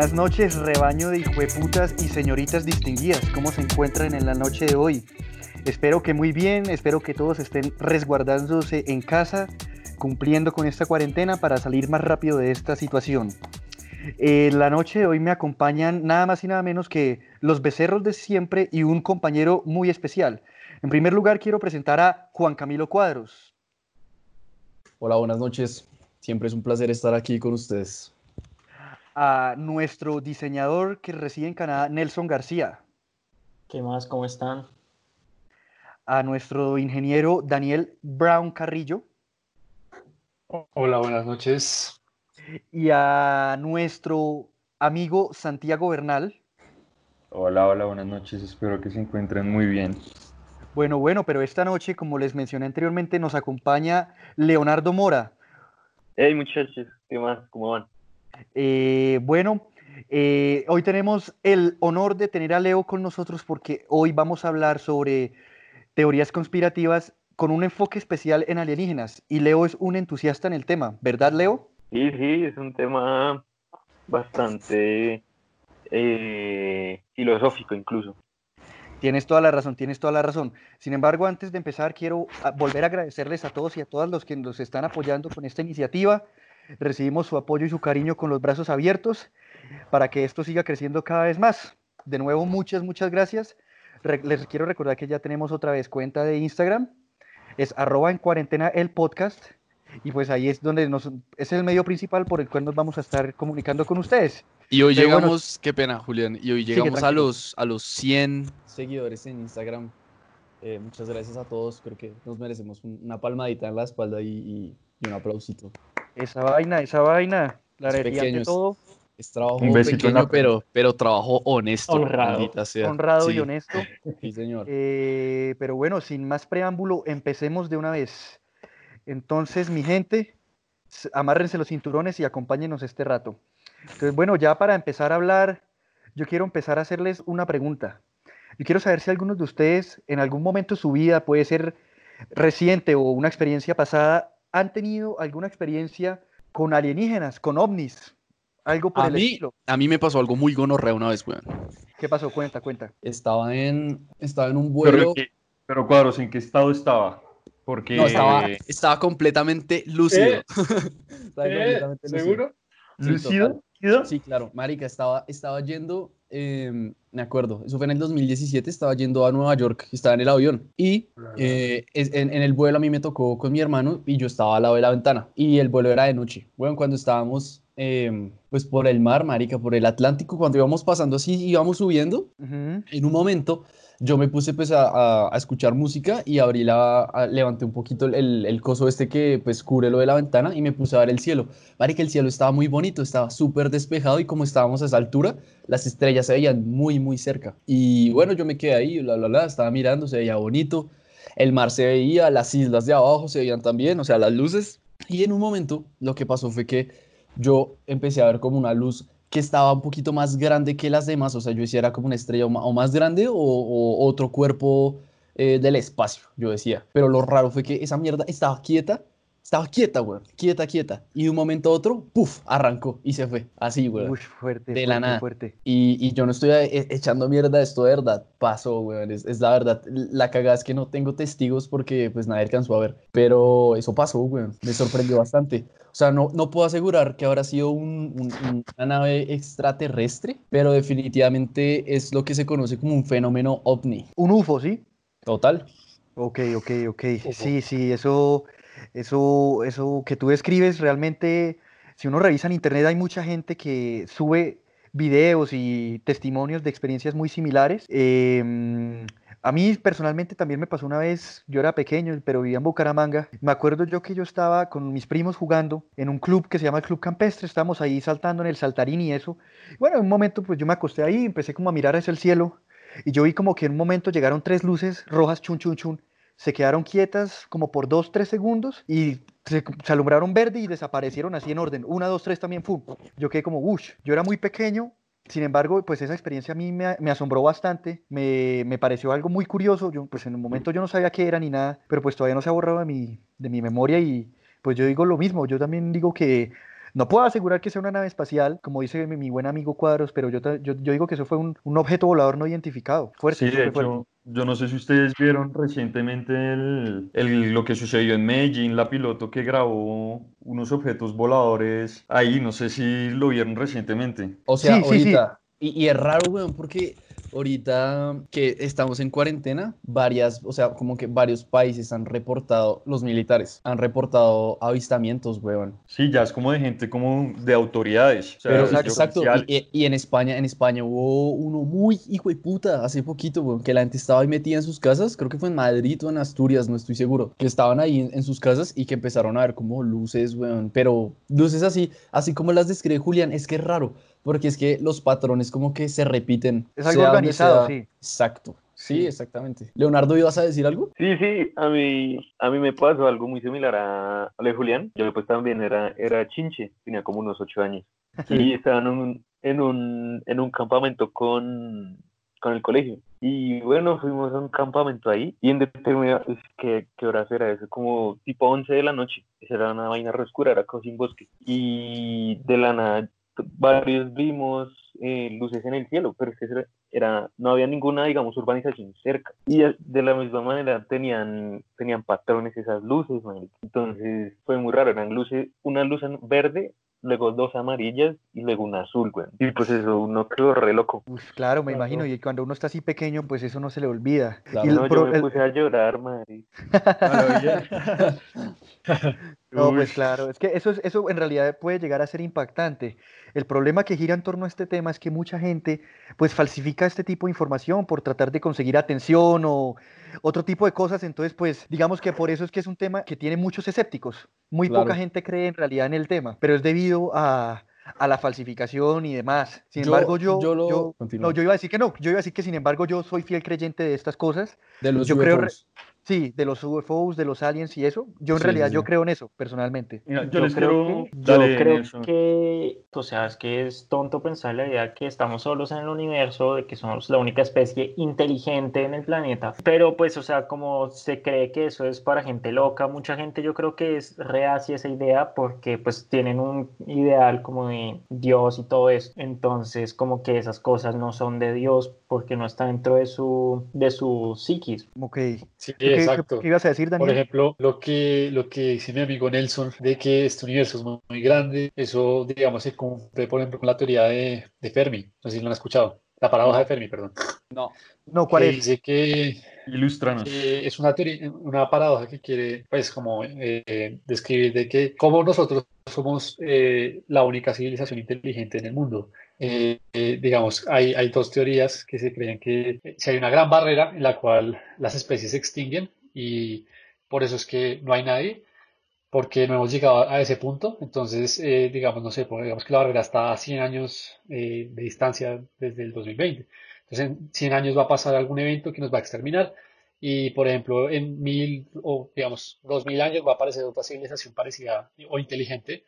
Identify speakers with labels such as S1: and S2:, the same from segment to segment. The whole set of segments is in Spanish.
S1: Buenas noches, rebaño de hijueputas y señoritas distinguidas. ¿Cómo se encuentran en la noche de hoy? Espero que muy bien, espero que todos estén resguardándose en casa, cumpliendo con esta cuarentena para salir más rápido de esta situación. Eh, la noche de hoy me acompañan nada más y nada menos que los becerros de siempre y un compañero muy especial. En primer lugar, quiero presentar a Juan Camilo Cuadros.
S2: Hola, buenas noches. Siempre es un placer estar aquí con ustedes
S1: a nuestro diseñador que reside en Canadá, Nelson García.
S3: ¿Qué más? ¿Cómo están?
S1: A nuestro ingeniero Daniel Brown Carrillo.
S4: Hola, buenas noches.
S1: Y a nuestro amigo Santiago Bernal.
S5: Hola, hola, buenas noches. Espero que se encuentren muy bien.
S1: Bueno, bueno, pero esta noche, como les mencioné anteriormente, nos acompaña Leonardo Mora.
S6: Hey muchachos, ¿qué más? ¿Cómo van?
S1: Eh, bueno, eh, hoy tenemos el honor de tener a Leo con nosotros porque hoy vamos a hablar sobre teorías conspirativas con un enfoque especial en alienígenas. Y Leo es un entusiasta en el tema, ¿verdad, Leo?
S6: Sí, sí, es un tema bastante eh, filosófico incluso.
S1: Tienes toda la razón, tienes toda la razón. Sin embargo, antes de empezar, quiero ah, volver a agradecerles a todos y a todas los que nos están apoyando con esta iniciativa recibimos su apoyo y su cariño con los brazos abiertos para que esto siga creciendo cada vez más. De nuevo, muchas, muchas gracias. les quiero recordar que ya tenemos otra vez cuenta de Instagram. Es arroba en cuarentena el podcast. Y pues ahí es donde nos, es el medio principal por el cual nos vamos a estar comunicando con ustedes.
S2: Y hoy llegamos, qué pena, Julián, y hoy llegamos a los, a los 100 seguidores en Instagram. Eh, muchas gracias a todos, creo que nos merecemos una palmadita en la espalda y, y un aplausito.
S1: Esa vaina, esa vaina. La alegría de todo.
S2: Es trabajo Un pequeño, pero, pero trabajo honesto.
S1: Honrado. Honrado y honesto.
S2: Sí, señor.
S1: Eh, pero bueno, sin más preámbulo, empecemos de una vez. Entonces, mi gente, amárrense los cinturones y acompáñenos este rato. Entonces, bueno, ya para empezar a hablar, yo quiero empezar a hacerles una pregunta. Yo quiero saber si algunos de ustedes en algún momento de su vida, puede ser reciente o una experiencia pasada, han tenido alguna experiencia con alienígenas, con ovnis, algo por
S2: a
S1: el
S2: mí,
S1: estilo.
S2: A mí me pasó algo muy gonorrea una vez, weón.
S1: ¿Qué pasó? Cuenta, cuenta.
S2: Estaba en, estaba en un vuelo.
S5: Pero, Cuadros, ¿en qué estado estaba? Porque...
S2: No, estaba, estaba completamente lúcido.
S4: ¿Eh? ¿Eh? ¿Seguro?
S2: ¿Lúcido? Sí, claro. Marica, estaba, estaba yendo Em, me acuerdo, eso fue en el 2017, estaba yendo a Nueva York, estaba en el avión y eh, en, el vuelo a mí me tocó con mi hermano y yo estaba al lado de la ventana y el vuelo era de noche. Bueno, cuando estábamos em, pues por el mar, marica, por el Atlántico, cuando íbamos pasando así, íbamos subiendo, en un momento yo me puse pues a, a, escuchar música y abrí la, levanté un poquito el, el, coso este que pues cubre lo de la ventana y me puse a ver el cielo. que el cielo estaba muy bonito, estaba súper despejado y como estábamos a esa altura, las estrellas se veían muy, muy cerca. Y bueno, yo me quedé ahí, bla, bla, bla, estaba mirando, se veía bonito. El mar se veía, las islas de abajo se veían también, o sea, las luces. Y en un momento lo que pasó fue que yo empecé a ver como una luz que estaba un poquito más grande que las demás, o sea, yo decía era como una estrella o más grande o, otro cuerpo eh, del espacio, yo decía. Pero lo raro fue que esa mierda estaba quieta, estaba quieta, güey, quieta, quieta. Y de un momento a otro, puff, arrancó y se fue, así, güey.
S1: Uy, fuerte,
S2: de
S1: la
S2: nada.
S1: Fuerte.
S2: Y, y, yo no estoy e, echando mierda, esto de verdad pasó, güey, es, es, la verdad. La cagada es que no tengo testigos porque pues nadie alcanzó a ver, pero eso pasó, güey, me sorprendió bastante. O sea, no, no puedo asegurar que habrá sido un, una nave extraterrestre, pero definitivamente es lo que se conoce como un fenómeno ovni.
S1: Un UFO, ¿sí?
S2: Total.
S1: Ok, ok, ok. Sí, sí, eso, eso, eso que tú describes realmente, si uno revisa en internet hay mucha gente que sube videos y testimonios de experiencias muy similares. Eh, a mí personalmente también me pasó una vez, yo era pequeño, pero vivía en Bucaramanga. Me acuerdo yo que yo estaba con mis primos jugando en un club que se llama el Club Campestre, estábamos ahí saltando en el saltarín y eso. Bueno, en un momento pues yo me acosté ahí, empecé como a mirar hacia el cielo y yo vi como que en un momento llegaron tres luces rojas, chun, chun, chun, se quedaron quietas como por dos, tres segundos y se, alumbraron verde y desaparecieron así en orden. Una, dos, tres también, ¡fum! Yo quedé como, uff, yo era muy pequeño sin embargo, pues esa experiencia a mí me, asombró bastante, me, me, pareció algo muy curioso, yo pues en un momento yo no sabía qué era ni nada, pero pues todavía no se ha borrado de mi, de mi memoria y pues yo digo lo mismo, yo también digo que No puedo asegurar que sea una nave espacial, como dice mi, buen amigo Cuadros, pero yo, yo, digo que eso fue un, objeto volador no identificado. Fuerte,
S5: sí, de hecho, yo no sé si ustedes vieron recientemente el, el, lo que sucedió en Medellín, la piloto que grabó unos objetos voladores ahí, no sé si lo vieron recientemente.
S2: O sea, ahorita, y, y, es raro, weón, porque ahorita que estamos en cuarentena, varias, o sea, como que varios países han reportado, los militares han reportado avistamientos, weón.
S5: Sí, ya es como de gente como de autoridades.
S2: Pero, exacto, y, en España, en España hubo uno muy hijo de puta hace poquito, weón, que la gente estaba ahí metida en sus casas, creo que fue en Madrid o en Asturias, no estoy seguro, que estaban ahí en, sus casas y que empezaron a ver como luces, weón, pero luces así, así como las describe Julián, es que es raro porque es que los patrones como que se repiten.
S1: Es algo organizado, sí.
S2: Exacto. Sí, exactamente. Leonardo, ¿ibas a decir algo?
S6: Sí, sí, a mí, a mí me pasó algo muy similar a, a Julián. Yo pues también era, era chinche, tenía como unos ocho años. Y estaba en un, en un, en un campamento con, con el colegio. Y bueno, fuimos a un campamento ahí y en determinada, ¿qué, ¿qué horas era eso? Como tipo 11 de la noche. Esa era una vaina re oscura, era casi un bosque. Y de la nada varios vimos eh, luces en el cielo, pero es que era, no había ninguna, digamos, urbanización cerca. Y de la misma manera tenían, tenían patrones esas luces, entonces fue muy raro, eran luces, una luz verde luego dos amarillas y luego una azul, güey. Y pues eso, uno quedó re loco.
S1: claro, me imagino, y cuando uno está así pequeño, pues eso no se le olvida.
S6: y no, yo me puse a llorar, madre.
S1: no, pues claro, es que eso, eso en realidad puede llegar a ser impactante. El problema que gira en torno a este tema es que mucha gente pues falsifica este tipo de información por tratar de conseguir atención o otro tipo de cosas, entonces pues digamos que por eso es que es un tema que tiene muchos escépticos. Muy poca gente cree en realidad en el tema, pero es debido a, la falsificación y demás. Sin embargo, yo, yo, no, yo iba a decir que no, yo iba a decir que sin embargo yo soy fiel creyente de estas cosas.
S2: De los
S1: yo creo Sí, de los UFOs, de los aliens y eso. Yo en realidad yo creo en eso, personalmente.
S3: yo, creo, que, yo creo que, o sea, es que es tonto pensar la idea que estamos solos en el universo, de que somos la única especie inteligente en el planeta. Pero pues, o sea, como se cree que eso es para gente loca, mucha gente yo creo que es reacia esa idea porque pues tienen un ideal como de Dios y todo eso. Entonces, como que esas cosas no son de Dios porque no está dentro de su, de su psiquis.
S1: Ok.
S4: Sí, exacto.
S1: ¿Qué, ibas a decir, Daniel?
S4: Por ejemplo, lo que, lo que dice mi amigo Nelson, de que este universo es muy, grande, eso, digamos, se cumple, por ejemplo, con la teoría de, de Fermi. No sé si lo han escuchado. La paradoja de Fermi, perdón.
S2: No.
S1: No, ¿cuál es?
S4: Dice que
S5: Ilustranos.
S4: es una teoría, una paradoja que quiere, pues, como eh, describir de que como nosotros somos eh, la única civilización inteligente en el mundo. Eh, digamos, hay, hay dos teorías que se creen que si hay una gran barrera en la cual las especies se extinguen y por eso es que no hay nadie, porque no hemos llegado a ese punto. Entonces, digamos, no sé, pues, digamos que la barrera está a 100 años de distancia desde el 2020. Entonces, en 100 años va a pasar algún evento que nos va a exterminar y, por ejemplo, en mil o, digamos, dos mil años va a aparecer otra civilización parecida o inteligente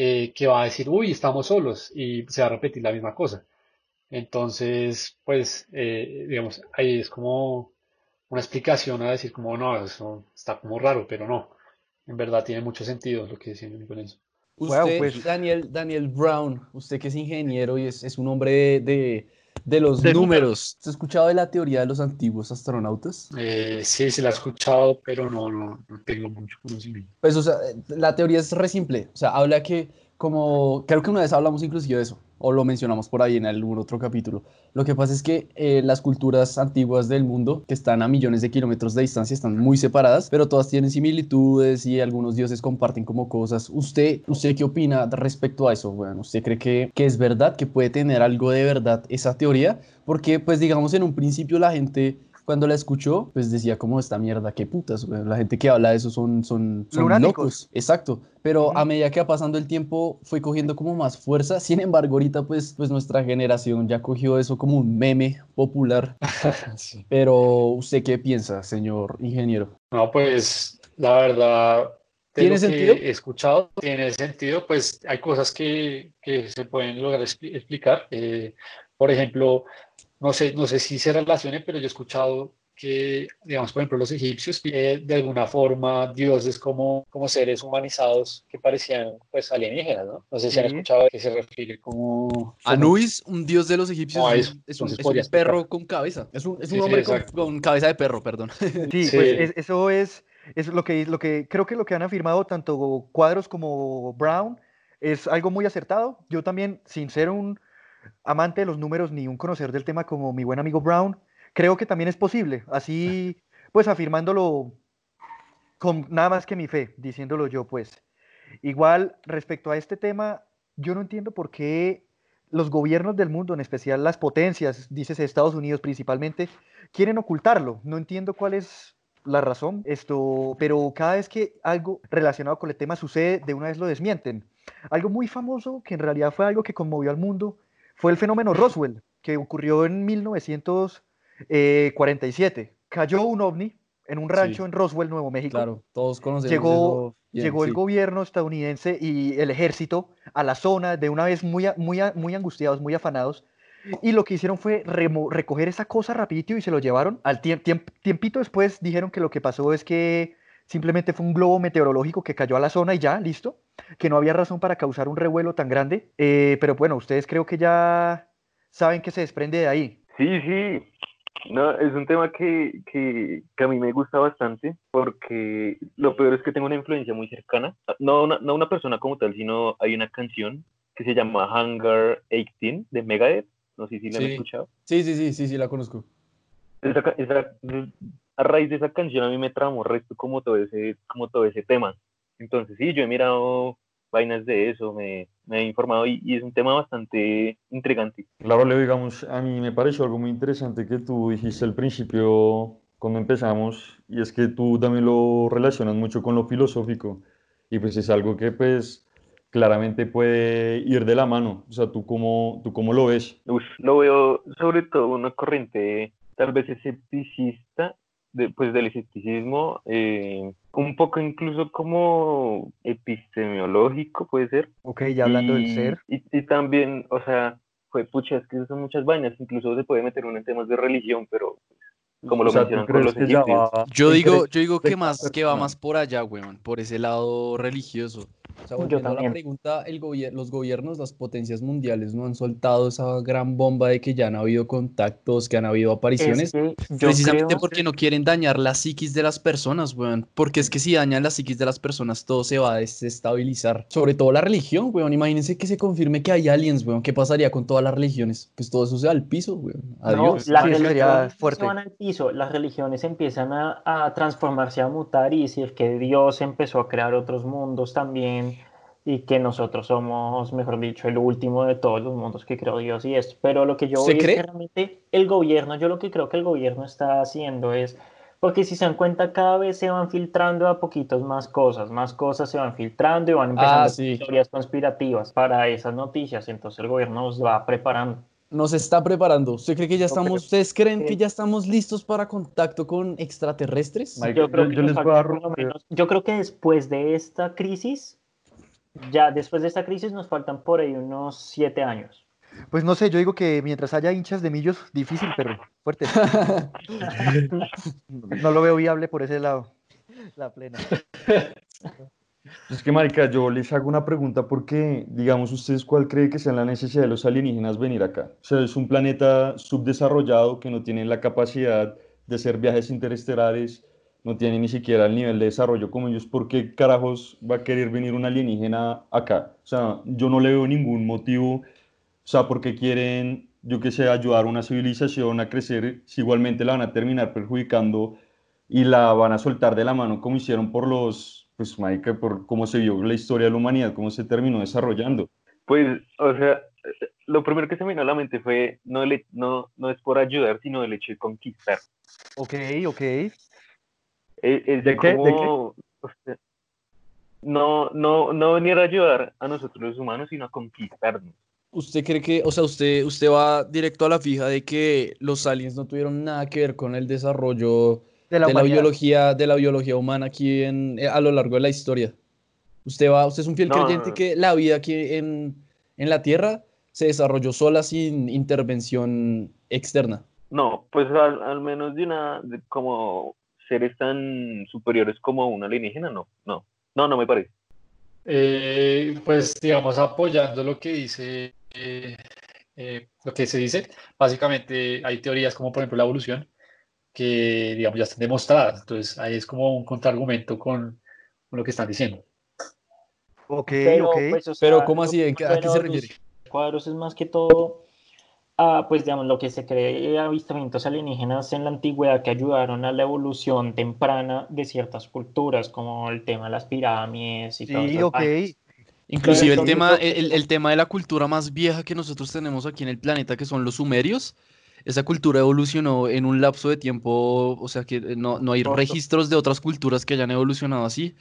S4: eh, que va a decir, uy, estamos solos y se va a repetir la misma cosa. Entonces, pues, eh, digamos, ahí es como una explicación a decir como, no, eso está como raro, pero no. En verdad tiene mucho sentido lo que decía con eso.
S2: Usted, pues Daniel, Daniel Brown, usted que es ingeniero y es, es un hombre de de los números. ¿Has escuchado de la teoría de los antiguos astronautas?
S4: Eh, sí, se la he escuchado, pero no, no, no tengo mucho conocimiento.
S2: Pues, o sea, la teoría es re simple. O sea, habla que como, creo que una vez hablamos inclusive de eso, o lo mencionamos por ahí en algún otro capítulo. Lo que pasa es que eh, las culturas antiguas del mundo, que están a millones de kilómetros de distancia, están muy separadas, pero todas tienen similitudes y algunos dioses comparten como cosas. ¿Usted, usted qué opina respecto a eso? Bueno, ¿usted cree que, que es verdad, que puede tener algo de verdad esa teoría? Porque, pues digamos, en un principio la gente cuando la escuchó, pues decía como esta mierda, qué putas, La gente que habla de eso son, son, son locos. Exacto. Pero a medida que va pasando el tiempo, fue cogiendo como más fuerza. Sin embargo, ahorita pues, pues nuestra generación ya cogió eso como un meme popular. Pero, ¿usted qué piensa, señor ingeniero?
S4: No, pues la verdad,
S2: ¿Tiene sentido?
S4: he escuchado, tiene sentido, pues hay cosas que, que se pueden lograr explicar. Eh, por ejemplo, no sé, no sé si se relacione, pero yo he escuchado que, digamos, por ejemplo, los egipcios, eh, de alguna forma, dioses como, como seres humanizados que parecían, pues, alienígenas, ¿no? No sé si han escuchado a qué se refiere como...
S2: Anubis, un dios de los egipcios, es, un, perro con cabeza. Es un, es un hombre con, cabeza de perro, perdón.
S1: Sí, pues eso es, es lo, que, lo que creo que lo que han afirmado tanto Cuadros como Brown es algo muy acertado. Yo también, sin ser un amante de los números ni un conocedor del tema como mi buen amigo Brown, creo que también es posible. Así, pues afirmándolo con nada más que mi fe, diciéndolo yo, pues. Igual, respecto a este tema, yo no entiendo por qué los gobiernos del mundo, en especial las potencias, dices Estados Unidos principalmente, quieren ocultarlo. No entiendo cuál es la razón, esto, pero cada vez que algo relacionado con el tema sucede, de una vez lo desmienten. Algo muy famoso, que en realidad fue algo que conmovió al mundo, fue el fenómeno Roswell, que ocurrió en 1947. Cayó un ovni en un rancho en Roswell, Nuevo México.
S2: Claro, todos conocemos
S1: Llegó, llegó el gobierno estadounidense y el ejército a la zona de una vez muy, muy, muy angustiados, muy afanados. Y lo que hicieron fue recoger esa cosa rapidito y se lo llevaron. Al tiempito después dijeron que lo que pasó es que simplemente fue un globo meteorológico que cayó a la zona y ya, listo, que no había razón para causar un revuelo tan grande. Eh, pero bueno, ustedes creo que ya saben que se desprende de ahí.
S6: Sí, sí. No, es un tema que, que, que, a mí me gusta bastante porque lo peor es que tengo una influencia muy cercana. No una, no una persona como tal, sino hay una canción que se llama Hangar 18 de Megadeth. No sé si la han escuchado.
S2: Sí, sí, sí, sí, sí, la conozco.
S6: Esa, esa, a raíz de esa canción a mí me tramó resto como todo ese, como todo ese tema. Entonces sí, yo he mirado vainas de eso, me, me he informado y, es un tema bastante intrigante.
S5: Claro, Leo, digamos, a mí me pareció algo muy interesante que tú dijiste al principio cuando empezamos y es que tú también lo relacionas mucho con lo filosófico y pues es algo que pues claramente puede ir de la mano. O sea, ¿tú cómo, tú cómo lo ves?
S6: lo veo sobre todo una corriente tal vez escepticista pues del escepticismo, eh, un poco incluso como epistemológico, puede ser.
S1: Ok, ya hablando del ser.
S6: Y, y, también, o sea, fue pucha, es que son muchas vainas, incluso se puede meter uno en temas de religión, pero como lo mencionan con los egipcios.
S2: Yo digo, yo digo que más, que va más por allá, weón, por ese lado religioso. O sea, volviendo a la pregunta, el los gobiernos, las potencias mundiales no han soltado esa gran bomba de que ya han habido contactos, que han habido apariciones, precisamente porque no quieren dañar la psiquis de las personas, weón. Porque es que si dañan la psiquis de las personas, todo se va a desestabilizar. Sobre todo la religión, weón. Imagínense que se confirme que hay aliens, weón. ¿Qué pasaría con todas las religiones? Pues todo eso se va al piso, weón. Adiós.
S3: No, las religiones fuerte. van al piso, las religiones empiezan a, a transformarse, a mutar y decir que Dios empezó a crear otros mundos también y que nosotros somos, mejor dicho, el último de todos los mundos que creó Dios y esto. Pero lo que yo veo es que realmente el gobierno, yo lo que creo que el gobierno está haciendo es, porque si se dan cuenta, cada vez se van filtrando a poquitos más cosas, más cosas se van filtrando y van empezando ah, historias conspirativas para esas noticias, entonces el gobierno nos va preparando.
S2: Nos está preparando. ¿Usted cree que ya estamos, ustedes creen que ya estamos listos para contacto con extraterrestres?
S3: Yo creo, que yo creo que después de esta crisis ya después de esta crisis nos faltan por ahí unos siete años.
S1: Pues no sé, yo digo que mientras haya hinchas de millos, difícil, pero fuerte. no lo veo viable por ese lado. La plena.
S5: Es que, Marica, yo les hago una pregunta porque, digamos, ¿ustedes cuál cree que sea la necesidad de los alienígenas venir acá? O sea, es un planeta subdesarrollado que no tiene la capacidad de hacer viajes interestelares, no tiene ni siquiera el nivel de desarrollo como ellos, ¿por qué carajos va a querer venir un alienígena acá? O sea, yo no le veo ningún motivo, o sea, porque quieren, yo que sé, ayudar a una civilización a crecer, si igualmente la van a terminar perjudicando y la van a soltar de la mano como hicieron por los, pues, Mike, por cómo se vio la historia de la humanidad, cómo se terminó desarrollando.
S6: Pues, o sea, lo primero que se me vino a la mente fue, no, no, no es por ayudar, sino el hecho de conquistar.
S1: Ok, ok.
S6: Es, ¿De, qué? no, no, no venir a ayudar a nosotros los humanos, sino a conquistarnos.
S2: ¿Usted cree que, o sea, usted, usted va directo a la fija de que los aliens no tuvieron nada que ver con el desarrollo de la, biología, de la biología humana aquí en, eh, a lo largo de la historia? Usted va, usted es un fiel creyente que la vida aquí en, en la Tierra se desarrolló sola sin intervención externa.
S6: No, pues al, menos de una, como seres tan superiores como un alienígena, no, no, no, no me parece.
S4: Eh, pues digamos, apoyando lo que dice, eh, eh, lo que se dice, básicamente hay teorías como por ejemplo la evolución, que digamos ya están demostradas, entonces ahí es como un contraargumento con, con lo que están diciendo.
S1: Ok, pero, ok.
S2: Pues, pero ¿cómo así? ¿A qué se refiere?
S3: Cuadros es más que todo Ah, pues digamos, lo que se cree avistamientos alienígenas en la antigüedad que ayudaron a la evolución temprana de ciertas culturas, como el tema de las pirámides y todo eso.
S2: Inclusive el tema, el, el, tema de la cultura más vieja que nosotros tenemos aquí en el planeta, que son los sumerios, esa cultura evolucionó en un lapso de tiempo, o sea que no, no hay registros de otras culturas que hayan evolucionado así.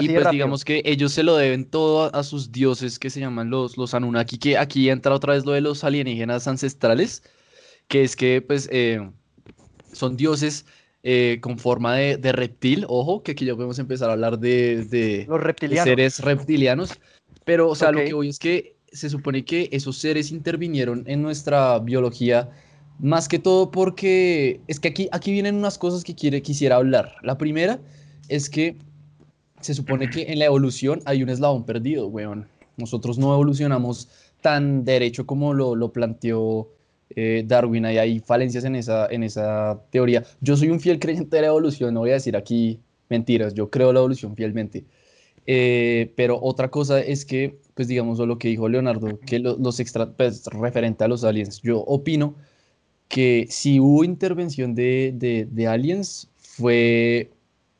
S2: y pues digamos que ellos se lo deben todo a, sus dioses que se llaman los, los Anunnaki, que aquí entra otra vez lo de los alienígenas ancestrales, que es que pues eh, son dioses eh, con forma de, de, reptil, ojo, que aquí ya podemos empezar a hablar de, de,
S1: los reptilianos.
S2: seres reptilianos, pero o sea, lo que voy es que se supone que esos seres intervinieron en nuestra biología más que todo porque es que aquí, aquí vienen unas cosas que quiere, quisiera hablar. La primera es que se supone que en la evolución hay un eslabón perdido, weón. Nosotros no evolucionamos tan derecho como lo, lo planteó eh, Darwin. Hay, hay falencias en esa, en esa teoría. Yo soy un fiel creyente de la evolución, no voy a decir aquí mentiras, yo creo la evolución fielmente. Eh, pero otra cosa es que, pues digamos, lo que dijo Leonardo, que los extra, pues, referente a los aliens, yo opino que si hubo intervención de, de, aliens, fue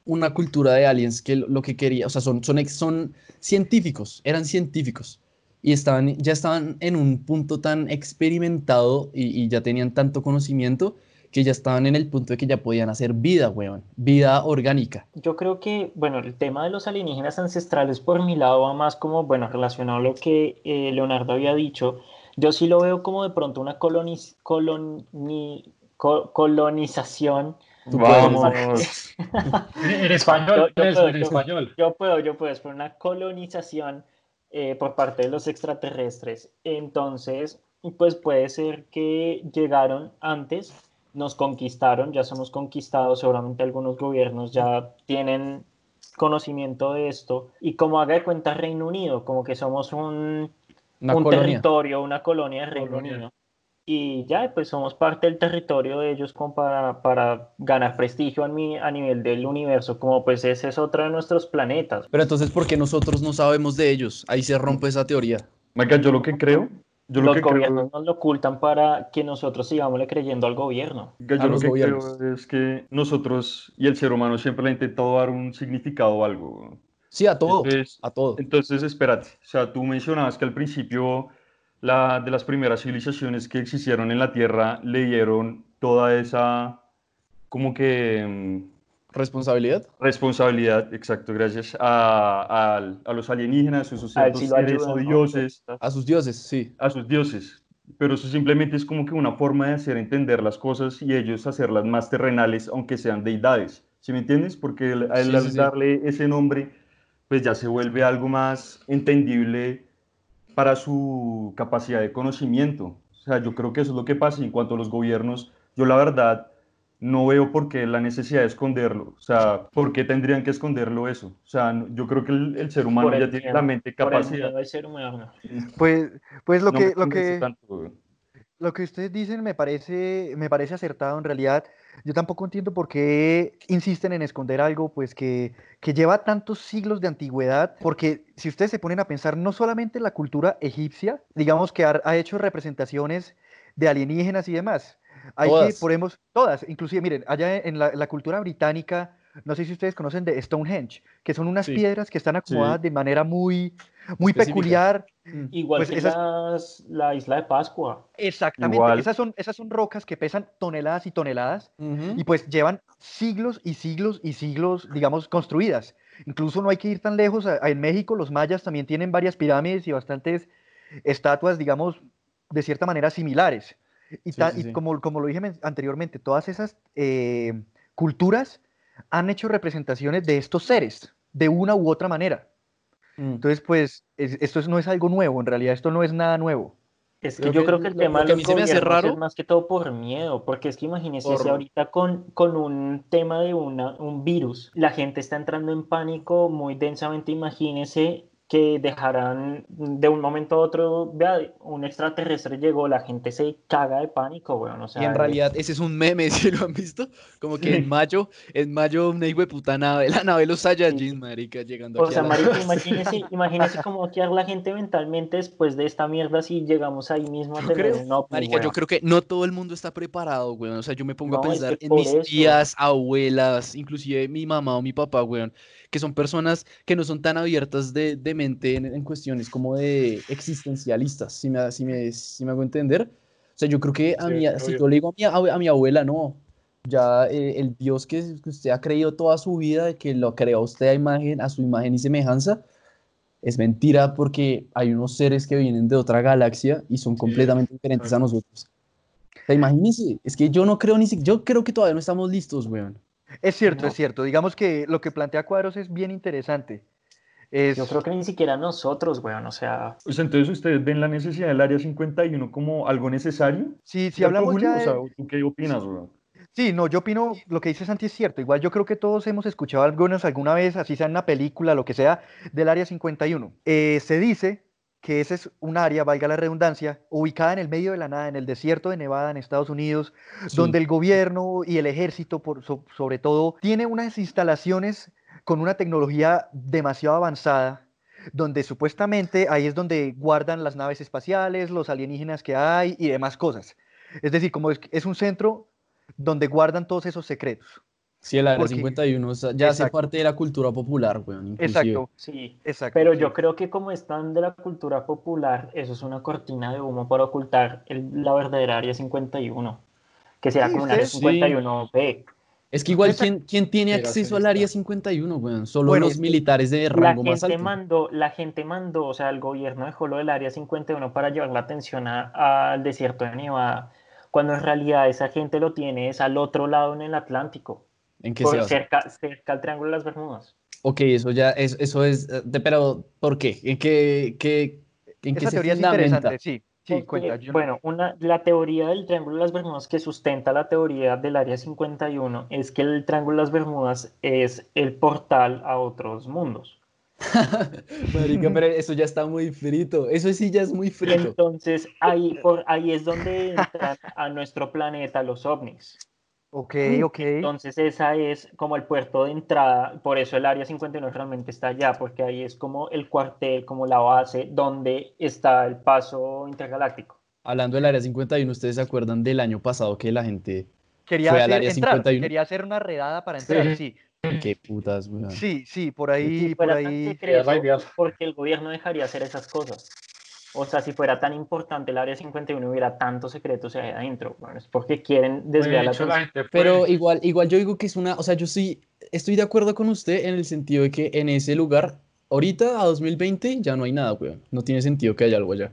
S2: una cultura de aliens que lo que quería, o sea, son, son, son científicos, eran científicos y estaban, ya estaban en un punto tan experimentado y, ya tenían tanto conocimiento que ya estaban en el punto de que ya podían hacer vida, weón, vida orgánica.
S3: Yo creo que, bueno, el tema de los alienígenas ancestrales por mi lado va más como, bueno, relacionado a lo que eh, Leonardo había dicho, yo sí lo veo como de pronto una coloniz colonización.
S4: Vamos. en español, yo, puedo, en español.
S3: Yo, puedo, yo puedo, es por una colonización eh, por parte de los extraterrestres. Entonces, pues puede ser que llegaron antes, nos conquistaron, ya somos conquistados, seguramente algunos gobiernos ya tienen conocimiento de esto. Y como haga de cuenta Reino Unido, como que somos un un territorio, una colonia de Reino Unido. Y ya, pues somos parte del territorio de ellos como para, para ganar prestigio a, mi, a nivel del universo, como pues ese es otro de nuestros planetas.
S2: Pero entonces, ¿por qué nosotros no sabemos de ellos? Ahí se rompe esa teoría.
S5: Michael, yo lo que creo yo
S3: los gobiernos nos lo ocultan para que nosotros sigamos creyendo al gobierno.
S5: Yo lo que creo es que nosotros y el ser humano siempre le ha intentado dar un significado a algo.
S2: Sí, a todo, a todo.
S5: Entonces, espérate, o sea, tú mencionabas que al principio la, de las primeras civilizaciones que existieron en la Tierra le dieron toda esa, como que...
S2: Mm, ¿Responsabilidad?
S5: Responsabilidad, exacto, gracias a, a, los alienígenas, a sus seres o dioses.
S2: A sus dioses, sí.
S5: A sus dioses. Pero eso simplemente es como que una forma de hacer entender las cosas y ellos hacerlas más terrenales, aunque sean deidades. ¿Sí me entiendes? Porque al darle ese nombre pues ya se vuelve algo más entendible para su capacidad de conocimiento. O sea, yo creo que eso es lo que pasa en cuanto a los gobiernos. Yo la verdad no veo por qué la necesidad de esconderlo. O sea, ¿por qué tendrían que esconderlo eso? O sea, yo creo que el, ser humano ya tiene la mente capacidad.
S1: Pues, pues lo que, lo que, lo que ustedes dicen me parece, me parece acertado en realidad. Yo tampoco entiendo por qué insisten en esconder algo pues que, que lleva tantos siglos de antigüedad, porque si ustedes se ponen a pensar, no solamente la cultura egipcia, digamos que ha, hecho representaciones de alienígenas y demás, hay todas. que ponemos todas, inclusive miren, allá en la, cultura británica, no sé si ustedes conocen de Stonehenge, que son unas piedras que están acomodadas de manera muy, muy peculiar.
S3: Mm. Igual pues que esas... la isla de Pascua.
S1: Exactamente, esas son, esas son rocas que pesan toneladas y toneladas y pues llevan siglos y siglos y siglos, digamos, construidas. Incluso no hay que ir tan lejos, en México los mayas también tienen varias pirámides y bastantes estatuas, digamos, de cierta manera similares. Y, Como, como lo dije anteriormente, todas esas eh, culturas han hecho representaciones de estos seres, de una u otra manera. Mm. Entonces, pues, esto no es algo nuevo, en realidad esto no es nada nuevo.
S3: Es que yo creo que el tema de los gobiernos raro. es más que todo por miedo, porque es que imagínese si ahorita con, con un tema de una, un virus, la gente está entrando en pánico muy densamente, imagínese que dejarán de un momento a otro, vea, un extraterrestre llegó, la gente se caga de pánico, weón, o sea,
S2: y en realidad ese es un meme, si lo han visto? Como que en mayo, en mayo una puta nave, la nave los Saiyajin, marica, llegando
S3: O sea, marica, imagínese, imagínese cómo quedar la gente mentalmente después de esta mierda si llegamos ahí mismo a
S2: tener creo,
S3: no,
S2: marica, yo creo que no todo el mundo está preparado, weón, o sea, yo me pongo a pensar en mis tías, abuelas, inclusive mi mamá o mi papá, weón, que son personas que no son tan abiertas de, de mente en, cuestiones como de existencialistas, si me, si, me, si me hago entender. O sea, yo creo que a mi, si yo le digo a mi, a mi abuela, no, ya eh, el Dios que, usted ha creído toda su vida, que lo creó usted a, imagen, a su imagen y semejanza, es mentira porque hay unos seres que vienen de otra galaxia y son completamente diferentes a nosotros. O sea, imagínese, es que yo no creo ni siquiera, yo creo que todavía no estamos listos, weón.
S1: Es cierto, es cierto. Digamos que lo que plantea Cuadros es bien interesante.
S3: Yo creo que ni siquiera nosotros, weón, o sea...
S5: Pues entonces ustedes ven la necesidad del Área 51 como algo necesario.
S1: Sí, sí, hablamos ya
S5: ¿tú qué opinas, weón?
S1: Sí, no, yo opino, lo que dice Santi es cierto. Igual yo creo que todos hemos escuchado algunos alguna vez, así sea en una película, lo que sea, del Área 51. Eh, se dice que ese es un área, valga la redundancia, ubicada en el medio de la nada, en el desierto de Nevada, en Estados Unidos, donde el gobierno y el ejército, por, sobre todo, tiene unas instalaciones con una tecnología demasiado avanzada, donde supuestamente ahí es donde guardan las naves espaciales, los alienígenas que hay y demás cosas. Es decir, como es un centro donde guardan todos esos secretos.
S2: Sí, el área 51 ya hace parte de la cultura popular, weón.
S1: Exacto.
S3: Sí, exacto. Pero yo creo que como están de la cultura popular, eso es una cortina de humo para ocultar la verdadera área 51, que sea como una área 51B.
S2: Es que igual, ¿quién, ¿quién tiene acceso al área 51, weón? Solo los militares de rango
S3: la
S2: más
S3: gente Mandó, la gente mandó, o sea, el gobierno dejó lo del área 51 para llevar la atención al desierto de Nevada, cuando en realidad esa gente lo tiene es al otro lado en el Atlántico.
S2: ¿En qué se
S3: cerca, cerca al Triángulo de las Bermudas.
S2: Ok, eso ya, es, eso es, eh, pero ¿por qué? ¿En qué, qué, en
S1: Esa teoría es interesante, sí. Sí, cuenta,
S3: Bueno, una, la teoría del Triángulo de las Bermudas que sustenta la teoría del Área 51 es que el Triángulo de las Bermudas es el portal a otros mundos.
S2: Marica, pero eso ya está muy frito. Eso sí ya es muy frito.
S3: Entonces, ahí, por, ahí es donde entran a nuestro planeta los ovnis.
S1: Ok, ok.
S3: Entonces esa es como el puerto de entrada, por eso el área 51 realmente está allá, porque ahí es como el cuartel, como la base donde está el paso intergaláctico.
S2: Hablando del área 51, ¿ustedes se acuerdan del año pasado que la gente
S1: quería fue al área 51? Quería hacer una redada para entrar, sí.
S2: Qué putas,
S1: Sí, sí, por ahí, por ahí.
S3: porque el gobierno dejaría hacer esas cosas. O sea, si fuera tan importante el área 51 hubiera tantos secretos ahí adentro, bueno, es porque quieren desviar la atención.
S2: Pero igual, igual yo digo que es una, o sea, yo sí estoy de acuerdo con usted en el sentido de que en ese lugar, ahorita a 2020 ya no hay nada, weón. No tiene sentido que haya algo allá.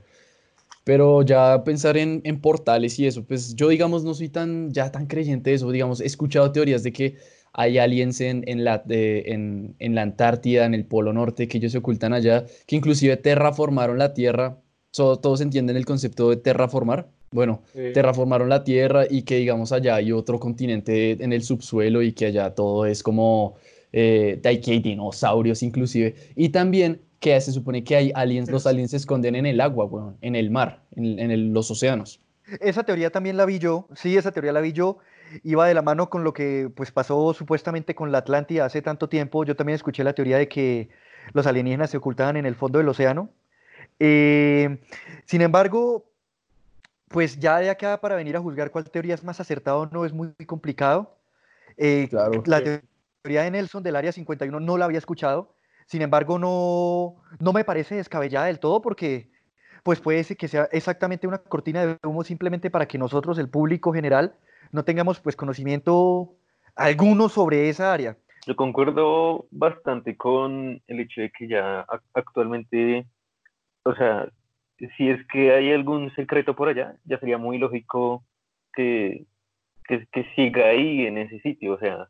S2: Pero ya pensar en, en, portales y eso, pues yo digamos no soy tan, ya tan creyente de eso, digamos, he escuchado teorías de que hay aliens en, en la, en, en la Antártida, en el Polo Norte, que ellos se ocultan allá, que inclusive terraformaron la Tierra todos entienden el concepto de terraformar. Bueno, terraformaron la Tierra y que digamos allá hay otro continente en el subsuelo y que allá todo es como eh, que hay dinosaurios inclusive. Y también que se supone que hay aliens, los aliens se esconden en el agua, bueno, en el mar, en, los océanos.
S1: Esa teoría también la vi yo, sí, esa teoría la vi yo, iba de la mano con lo que pues pasó supuestamente con la Atlántida hace tanto tiempo. Yo también escuché la teoría de que los alienígenas se ocultaban en el fondo del océano eh, sin embargo, pues ya de acá para venir a juzgar cuál teoría es más acertada o no es muy, complicado. Eh, la teoría de Nelson del área 51 no la había escuchado, sin embargo no, no me parece descabellada del todo porque pues puede ser que sea exactamente una cortina de humo simplemente para que nosotros, el público general, no tengamos pues conocimiento alguno sobre esa área.
S6: Yo concuerdo bastante con el hecho de que ya actualmente o sea, si es que hay algún secreto por allá, ya sería muy lógico que, que, siga ahí en ese sitio. O sea,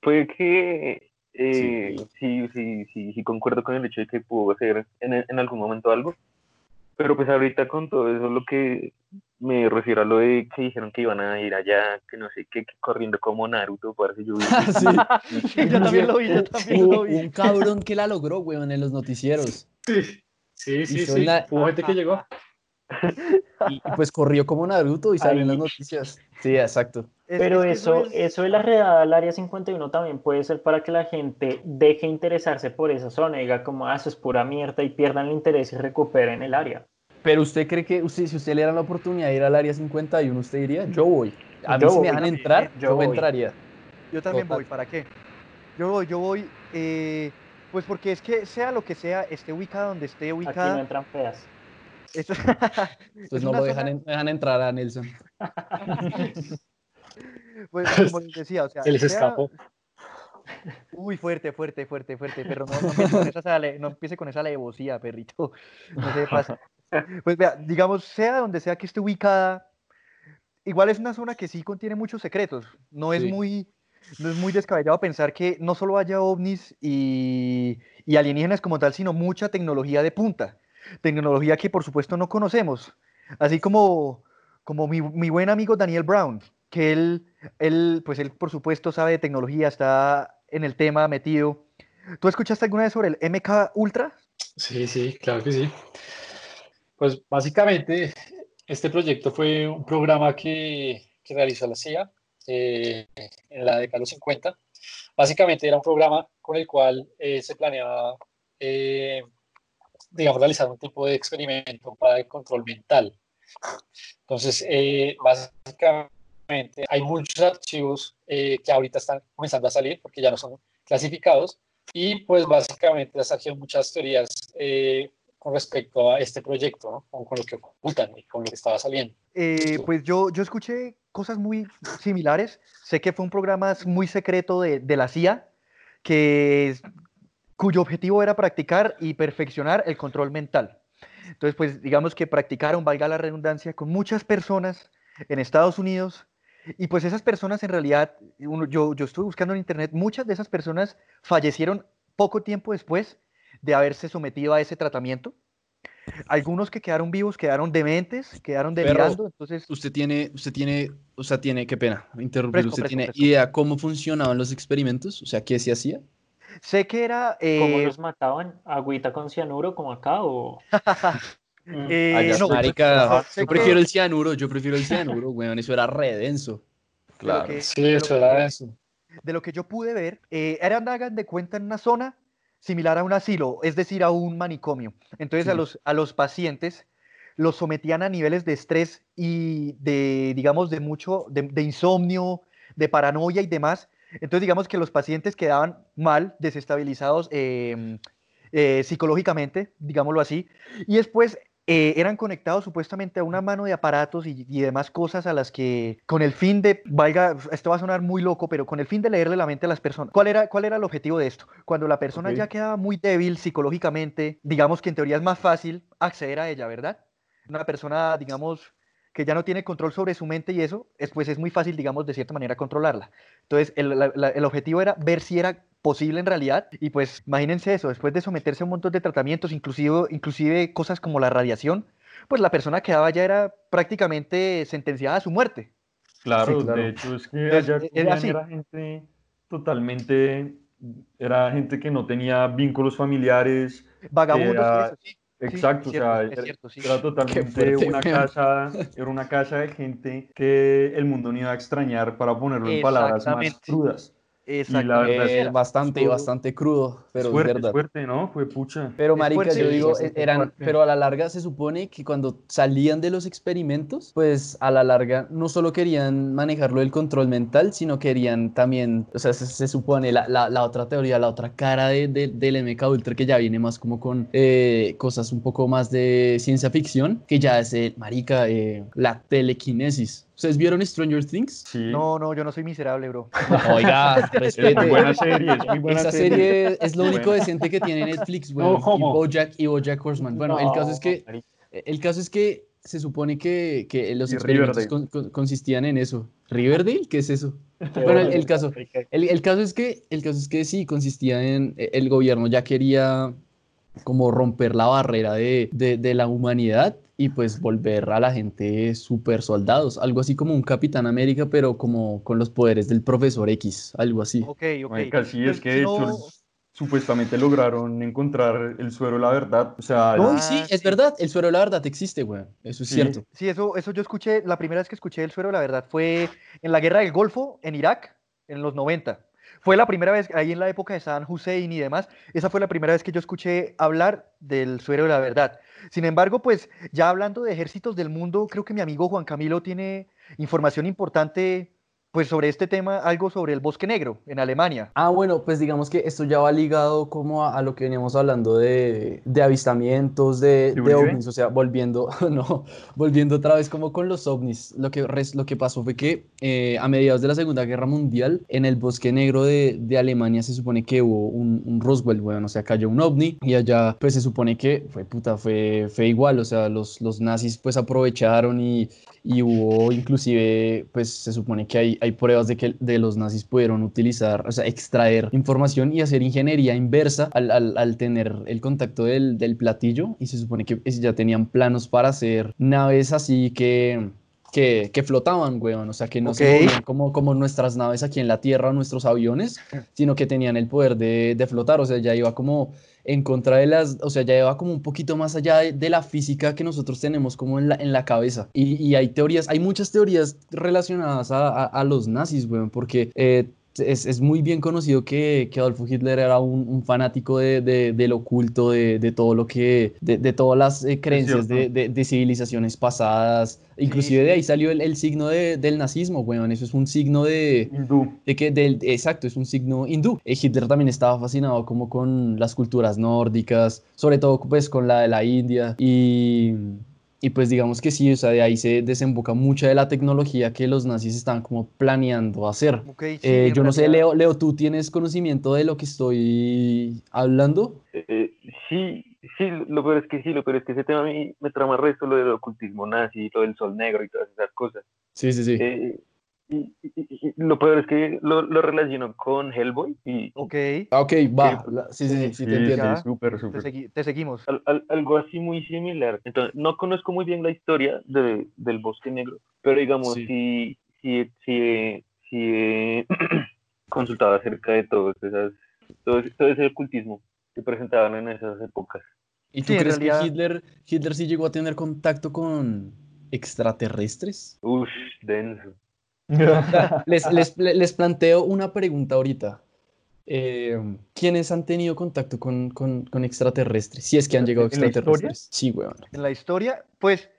S6: puede que eh, sí, sí, sí, sí, concuerdo con el hecho de que pudo hacer en, en algún momento algo, Pero pues ahorita con todo eso lo que me refiero a lo de que dijeron que iban a ir allá, que no sé qué, corriendo como Naruto, parece yo.
S1: Ah, sí. yo también lo vi, yo también lo vi.
S2: Un cabrón que la logró, weón, en los noticieros.
S4: Sí, sí, sí, sí. Hubo gente que llegó.
S2: Y, pues corrió como Naruto y salió en las noticias. Sí, exacto.
S3: Pero eso, eso de la redada al área 51 también puede ser para que la gente deje interesarse por esa zona y diga como, ah, eso es pura mierda y pierdan el interés y recuperen el área.
S2: Pero usted cree que usted, si usted le diera la oportunidad de ir al área 51, usted diría, yo voy. A mí si me dejan entrar, yo, entraría.
S1: Yo también voy, ¿para qué? Yo voy, yo voy, eh, pues porque es que sea lo que sea, esté ubicada donde esté ubicada.
S3: Aquí no entran feas.
S2: pues no lo dejan, dejan, entrar a Nelson.
S1: pues como les decía, o sea.
S4: Se les escapó.
S1: Uy, fuerte, fuerte, fuerte, fuerte, pero no, no, empiece, con esa, no empiece con esa alevosía, perrito. No se pasa. Pues vea, digamos, sea donde sea que esté ubicada, igual es una zona que sí contiene muchos secretos. No es muy no es muy descabellado pensar que no solo haya ovnis y, y, alienígenas como tal, sino mucha tecnología de punta. Tecnología que por supuesto no conocemos. Así como, como mi, mi buen amigo Daniel Brown, que él, él, pues él por supuesto sabe de tecnología, está en el tema metido. ¿Tú escuchaste alguna vez sobre el MK Ultra?
S4: Sí, sí, claro que sí. Pues básicamente este proyecto fue un programa que, que realizó la CIA eh, en la década de los 50. Básicamente era un programa con el cual eh, se planeaba, eh, digamos, realizar un tipo de experimento para el control mental. Entonces, básicamente hay muchos archivos que ahorita están comenzando a salir porque ya no son clasificados y pues básicamente han salido muchas teorías con respecto a este proyecto, ¿no? con, lo que ocultan y con lo que estaba saliendo.
S1: Eh, pues yo, yo escuché cosas muy similares. Sé que fue un programa muy secreto de, la CIA, que, cuyo objetivo era practicar y perfeccionar el control mental. Entonces, pues digamos que practicaron, valga la redundancia, con muchas personas en Estados Unidos. Y pues esas personas en realidad, yo, yo estuve buscando en internet, muchas de esas personas fallecieron poco tiempo después de haberse sometido a ese tratamiento. Algunos que quedaron vivos quedaron dementes, quedaron delirando, entonces...
S2: Usted tiene, usted tiene, o sea, tiene, qué pena, interrumpir, ¿usted tiene idea cómo funcionaban los experimentos? O sea, ¿qué se hacía?
S1: Sé que era...
S3: Eh... ¿Cómo los mataban? ¿Agüita con cianuro como acá o...?
S2: eh, no, marica, yo prefiero el cianuro, yo prefiero el cianuro, weón, eso era redenso.
S4: Claro. sí, eso era denso.
S1: De lo que yo pude ver, eh, eran, hagan de cuenta, en una zona similar a un asilo, es decir, a un manicomio. Entonces a, los, a los pacientes los sometían a niveles de estrés y de, digamos, de mucho, de, insomnio, de paranoia y demás. Entonces, digamos que los pacientes quedaban mal, desestabilizados em, eh, psicológicamente, digámoslo así. Y después eh, eran conectados supuestamente a una mano de aparatos y, demás cosas a las que, con el fin de, valga, esto va a sonar muy loco, pero con el fin de leerle la mente a las personas. ¿Cuál era, cuál era el objetivo de esto? Cuando la persona ya quedaba muy débil psicológicamente, digamos que en teoría es más fácil acceder a ella, ¿verdad? Una persona, digamos, que ya no tiene control sobre su mente y eso, es, pues es muy fácil, digamos, de cierta manera controlarla. Entonces, el, el objetivo era ver si era posible en realidad. Y pues imagínense eso, después de someterse a un montón de tratamientos, inclusive, inclusive cosas como la radiación, pues la persona que quedaba ya era prácticamente sentenciada a su muerte.
S5: Claro, de hecho es que allá era, era gente totalmente, era gente que no tenía vínculos familiares.
S1: Vagabundos,
S5: sí. Exacto, o sea, era, totalmente una casa, era una casa de gente que el mundo no iba a extrañar para ponerlo en palabras más crudas.
S2: Exacto. Es bastante, bastante crudo, pero
S5: fuerte,
S2: es verdad.
S5: fuerte, ¿no? Fue pucha.
S2: Pero marica, yo digo, eran, pero a la larga se supone que cuando salían de los experimentos, pues a la larga no solo querían manejarlo del control mental, sino querían también, o sea, se, supone la, la, la, otra teoría, la otra cara de, del MK Ultra que ya viene más como con eh, cosas un poco más de ciencia ficción, que ya es, eh, marica, eh, la telequinesis. ¿Ustedes vieron Stranger Things?
S1: Sí. No, no, yo no soy miserable, bro.
S2: Oiga, respete.
S5: Es muy buena serie, es muy buena
S2: Esa serie. es lo único decente que tiene Netflix, bueno, y Bojack, y Bojack Horseman. Bueno, el caso es que el caso es que se supone que, que los experimentos consistían en eso. ¿Riverdale? ¿Qué es eso? bueno, el, caso, el, el, caso es que, el caso es que sí, consistía en, el gobierno ya quería como romper la barrera de, de, la humanidad y pues volver a la gente super soldados, algo así como un Capitán América, pero como con los poderes del profesor X, algo así.
S1: Ok, ok.
S5: Casi es pues que de hecho supuestamente lograron encontrar el suero de la verdad. O sea,
S2: no, sí, es verdad, el suero de la verdad existe, güey. Eso es cierto.
S1: Sí, eso, eso yo escuché, la primera vez que escuché el suero de la verdad fue en la guerra del Golfo, en Irak, en los 90. Fue la primera vez, ahí en la época de Saddam Hussein y demás, esa fue la primera vez que yo escuché hablar del suero de la verdad. Sin embargo, pues ya hablando de ejércitos del mundo, creo que mi amigo Juan Camilo tiene información importante pues sobre este tema, algo sobre el bosque negro en Alemania.
S2: Ah, bueno, pues digamos que esto ya va ligado como a, lo que veníamos hablando de, de avistamientos, de, de ovnis, o sea, volviendo, no, volviendo otra vez como con los ovnis. Lo que, lo que pasó fue que eh, a mediados de la Segunda Guerra Mundial, en el bosque negro de, de Alemania se supone que hubo un, un, Roswell, bueno, o sea, cayó un ovni y allá pues se supone que fue puta, fue, fue igual, o sea, los, los nazis pues aprovecharon y, y hubo inclusive, pues se supone que hay, hay pruebas de que de los nazis pudieron utilizar, o sea, extraer información y hacer ingeniería inversa al, al, tener el contacto del, del, platillo y se supone que ya tenían planos para hacer naves así que... Que, que, flotaban, weón, o sea, que no se como, como nuestras naves aquí en la Tierra, nuestros aviones, sino que tenían el poder de, de flotar, o sea, ya iba como en contra de las, o sea, ya lleva como un poquito más allá de, la física que nosotros tenemos como en la, en la cabeza. Y, y, hay teorías, hay muchas teorías relacionadas a, a, los nazis, weón, porque... Eh, es, es, muy bien conocido que, que Adolfo Hitler era un, un fanático de, de, del oculto, de, de, todo lo que, de, todas las eh, creencias de, civilizaciones pasadas. Inclusive de ahí salió el, el signo del nazismo, weón. Eso es un signo de...
S5: Hindú.
S2: De que, del, exacto, es un signo hindú. Eh, Hitler también estaba fascinado como con las culturas nórdicas, sobre todo pues con la de la India. Y y pues digamos que sí, o sea, de ahí se desemboca mucha de la tecnología que los nazis están como planeando hacer. Eh, yo no sé, Leo, Leo, ¿tú tienes conocimiento de lo que estoy hablando?
S6: Eh, sí, sí, lo peor es que sí, lo peor es que ese tema a mí me trama resto lo del ocultismo nazi, lo del sol negro y todas esas cosas.
S2: Sí, sí, sí.
S6: Eh, y, lo peor es que lo, lo relaciono con Hellboy. Y,
S1: ok.
S2: Ah, ok, va. sí, sí, sí, te entiendo.
S5: súper, súper.
S1: Te, seguimos.
S6: algo así muy similar. Entonces, no conozco muy bien la historia de, del Bosque Negro, pero digamos, sí, sí, sí, sí, he consultado acerca de todos esas, todo, todo, ese ocultismo que presentaban en esas épocas.
S2: ¿Y tú crees que Hitler, Hitler sí llegó a tener contacto con extraterrestres?
S6: Uf, denso.
S2: les, les, les, planteo una pregunta ahorita. Eh, ¿Quiénes han tenido contacto con, con, con, extraterrestres? Si es que han llegado extraterrestres. Sí, weón.
S1: En la historia, pues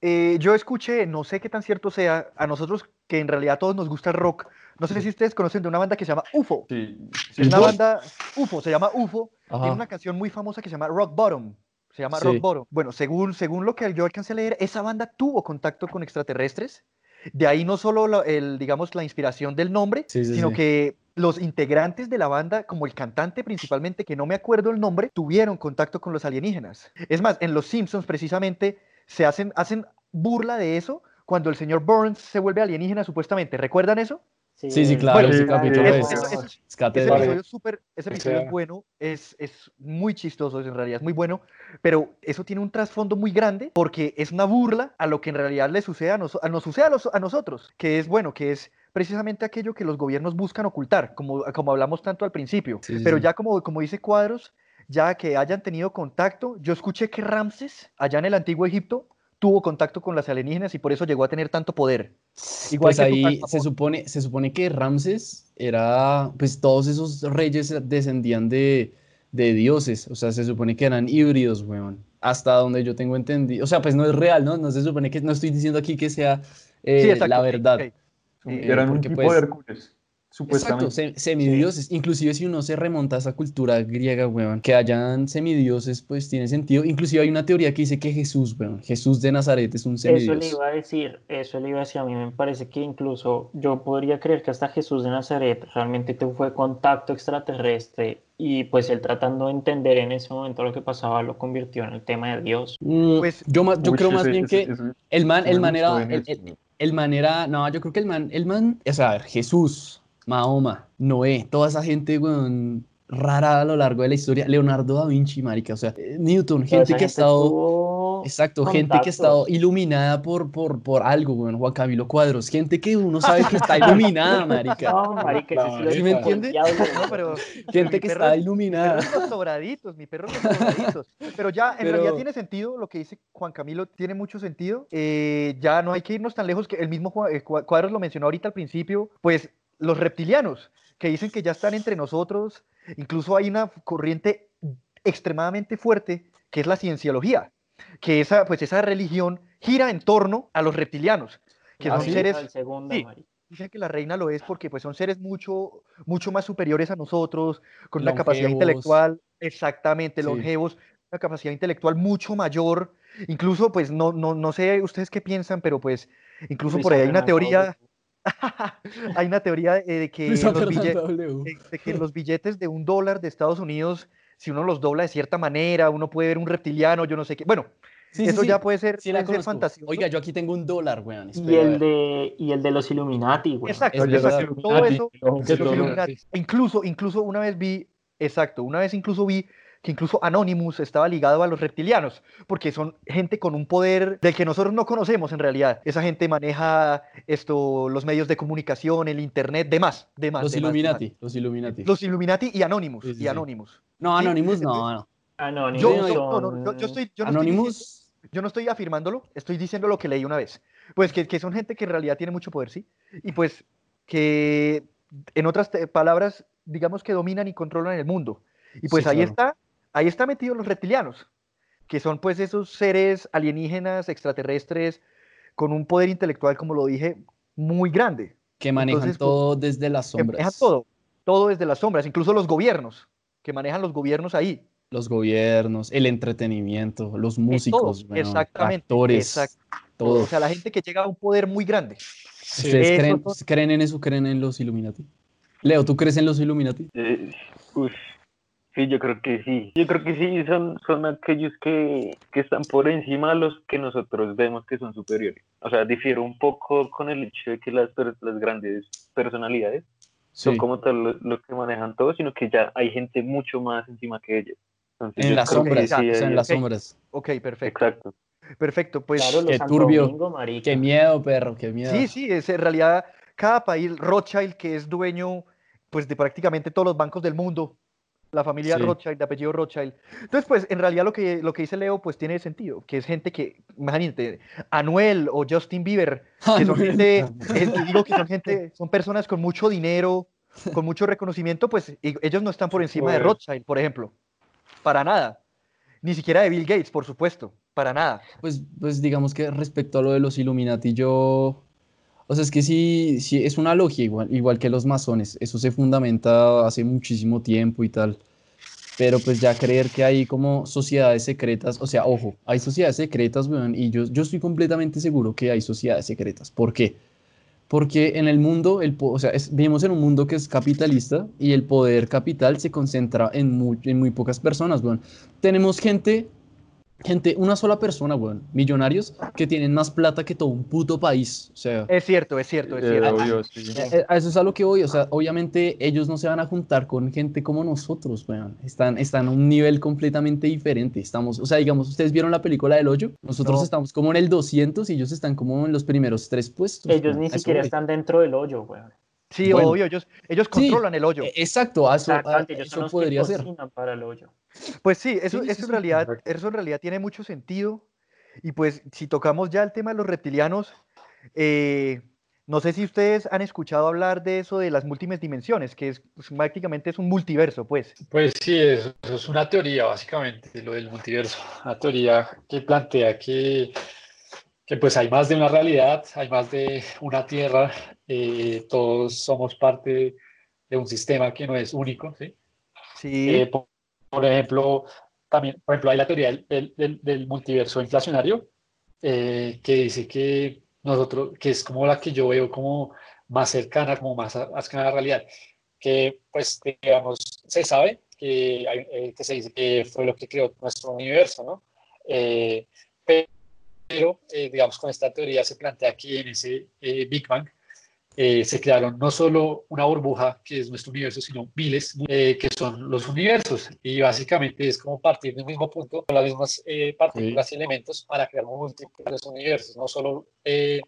S1: eh, yo escuché, no sé qué tan cierto sea, a nosotros que en realidad a todos nos gusta el rock. No sé si ustedes conocen de una banda que se llama UFO.
S5: Sí.
S1: Es una banda UFO, se llama UFO. Tiene una canción muy famosa que se llama Rock Bottom. Se llama Rock Bottom. Bueno, según, según lo que yo alcancé a leer, esa banda tuvo contacto con extraterrestres de ahí no solo el, digamos, la inspiración del nombre, sino que los integrantes de la banda, como el cantante principalmente, que no me acuerdo el nombre, tuvieron contacto con los alienígenas. Es más, en Los Simpsons precisamente se hacen, hacen burla de eso cuando el señor Burns se vuelve alienígena supuestamente. ¿Recuerdan eso?
S2: Sí, sí, claro, ese capítulo
S1: es, ese episodio, super, ese episodio es bueno, es, es muy chistoso en realidad, es muy bueno, pero eso tiene un trasfondo muy grande porque es una burla a lo que en realidad le sucede a, nos, nos sucede a, los, a nosotros, que es bueno, que es precisamente aquello que los gobiernos buscan ocultar, como, como hablamos tanto al principio. Pero ya como, como dice Cuadros, ya que hayan tenido contacto, yo escuché que Ramses, allá en el antiguo Egipto, tuvo contacto con las alienígenas y por eso llegó a tener tanto poder.
S2: Igual pues ahí se supone, se supone que Ramses era, pues todos esos reyes descendían de, de dioses, o sea, se supone que eran híbridos, weón, hasta donde yo tengo entendido, o sea, pues no es real, ¿no? No se supone que, no estoy diciendo aquí que sea eh, la verdad.
S5: eran un tipo de pues, Hércules. Supuestamente.
S2: Exacto, semidioses. Inclusive si uno se remonta a esa cultura griega, weón, que hayan semidioses, pues tiene sentido. Inclusive hay una teoría que dice que Jesús, weón, Jesús de Nazaret es un semidios.
S3: Eso le iba a decir, eso le iba a decir. A mí me parece que incluso yo podría creer que hasta Jesús de Nazaret realmente fue contacto extraterrestre y pues él tratando de entender en ese momento lo que pasaba lo convirtió en el tema de Dios.
S2: Mm, pues yo, yo creo más bien que el man, el man era, el, man era, no, yo creo que el man, el man, o sea, Jesús Mahoma, Noé, toda esa gente, weón, rara a lo largo de la historia. Leonardo da Vinci, marica, o sea, eh, Newton, gente que ha estado... Exacto, gente que ha estado iluminada por, por, por algo, bueno, Juan Camilo Cuadros, gente que uno sabe que está iluminada, marica. No, marica, ¿Sí me entiende? No,
S1: pero,
S2: gente que está iluminada.
S1: Mi perro los sobraditos, mi perro los sobraditos. Pero ya, en realidad tiene sentido, lo que dice Juan Camilo tiene mucho sentido. Eh, ya no hay que irnos tan lejos, que el mismo eh, Cuadros lo mencionó ahorita al principio, pues los reptilianos, que dicen que ya están entre nosotros, incluso hay una corriente extremadamente fuerte que es la cienciología, que esa, pues esa religión gira en torno a los reptilianos, que ah, son seres... dicen que la reina lo es porque pues son seres mucho, mucho más superiores a nosotros, con una capacidad intelectual, exactamente, longevos, una capacidad intelectual mucho mayor. Incluso, pues, no, no, no sé ustedes qué piensan, pero pues, incluso por ahí hay una teoría, Hay una teoría eh, de que, los billetes, de que los billetes de un dólar de Estados Unidos, si uno los dobla de cierta manera, uno puede ver un reptiliano, yo no sé qué. Bueno, eso ya puede ser, puede ser
S2: Oiga, yo aquí tengo un dólar, weón.
S3: Y el, de, y el de los Illuminati, weón.
S1: Exacto, todo eso. Incluso, incluso una vez vi, exacto, una vez incluso vi que incluso Anonymous estaba ligado a los reptilianos, porque son gente con un poder del que nosotros no conocemos en realidad. Esa gente maneja esto, los medios de comunicación, el internet, demás, demás.
S2: Los Illuminati, los Illuminati.
S1: Los Illuminati y Anonymous, y Anonymous.
S2: No, Anonymous no, no.
S3: Anonymous.
S1: Yo, no, yo, estoy, yo no Anonymous. Estoy, yo no estoy afirmándolo, estoy diciendo lo que leí una vez. Pues que, que son gente que en realidad tiene mucho poder, ¿sí? Y pues que, en otras palabras, digamos que dominan y controlan el mundo. Y pues ahí está ahí están metidos los reptilianos, que son pues esos seres alienígenas, extraterrestres, con un poder intelectual, como lo dije, muy grande.
S2: Que manejan pues, todo desde las sombras.
S1: manejan todo, todo desde las sombras, incluso los gobiernos, que manejan los gobiernos ahí.
S2: Los gobiernos, el entretenimiento, los músicos, exactamente, actores, todo.
S1: O sea, la gente que llega a un poder muy grande.
S2: ¿Ustedes creen, creen, en eso? ¿Creen en los Illuminati? Leo, ¿tú crees en los Illuminati?
S6: Eh, Sí, yo creo que sí. Yo creo que sí, son, son aquellos que, que están por encima de los que nosotros vemos que son superiores. O sea, difiero un poco con el hecho de que las, las grandes personalidades son como tal los que manejan todo, sino que ya hay gente mucho más encima que ellos.
S2: en las sombras, sí, en las sombras.
S1: Ok, perfecto.
S6: Exacto.
S1: Perfecto, pues
S2: qué turbio, qué miedo, perro, qué miedo.
S1: Sí, sí, es en realidad cada país, Rothschild, que es dueño pues de prácticamente todos los bancos del mundo, la familia Rothschild, de apellido Rothschild. Entonces, pues, en realidad lo que, lo que dice Leo, pues, tiene sentido, que es gente que, imagínate, Anuel o Justin Bieber, que son gente, digo que son gente, son personas con mucho dinero, con mucho reconocimiento, pues, ellos no están por encima de Rothschild, por ejemplo, para nada. Ni siquiera de Bill Gates, por supuesto, para nada.
S2: Pues, pues digamos que respecto a lo de los Illuminati, yo o sea, es que sí, sí es una logia igual, igual que los masones. Eso se fundamenta hace muchísimo tiempo y tal. Pero pues ya creer que hay como sociedades secretas, o sea, ojo, hay sociedades secretas, weón, y yo, yo estoy completamente seguro que hay sociedades secretas. ¿Por qué? Porque en el mundo, el, o sea, vivimos en un mundo que es capitalista y el poder capital se concentra en muy, en muy pocas personas, weón. Tenemos gente gente, una sola persona, weón, millonarios que tienen más plata que todo un puto país. O sea,
S1: es cierto, es cierto, es cierto.
S2: Eh, eso es a lo que voy. O sea, obviamente ellos no se van a juntar con gente como nosotros, weón. Están, están a un nivel completamente diferente. Estamos, o sea, digamos, ustedes vieron la película del hoyo. Nosotros estamos como en el 200 y ellos están como en los primeros tres puestos.
S3: Ellos ni siquiera están dentro del hoyo, weón.
S1: Sí, obvio, ellos, ellos controlan el hoyo. E,
S2: exacto, eso, eso podría ser.
S3: Para el hoyo.
S1: Pues sí, eso, eso, en realidad, eso en realidad tiene mucho sentido. Y pues si tocamos ya el tema de los reptilianos, eh, no sé si ustedes han escuchado hablar de eso de las múltiples dimensiones, que es pues, prácticamente es un multiverso, pues.
S4: Pues sí, eso, es una teoría básicamente, lo del multiverso. Una teoría que plantea que, que pues hay más de una realidad, hay más de una tierra, eh, todos somos parte de un sistema que no es único, ¿sí?
S1: Sí.
S4: Eh, por ejemplo, también, por ejemplo, hay la teoría del, del, multiverso inflacionario, eh, que dice que nosotros, que es como la que yo veo como más cercana, como más, cercana a la realidad, que pues, digamos, se sabe que, eh, que se dice que fue lo que creó nuestro universo, ¿no? Eh, pero, digamos, con esta teoría se plantea que en ese Big Bang eh, se crearon no solo una burbuja, que es nuestro universo, sino miles, eh, que son los universos. Y básicamente es como partir de un mismo punto, con las mismas eh, partículas y elementos, para crear múltiples universos, no solo el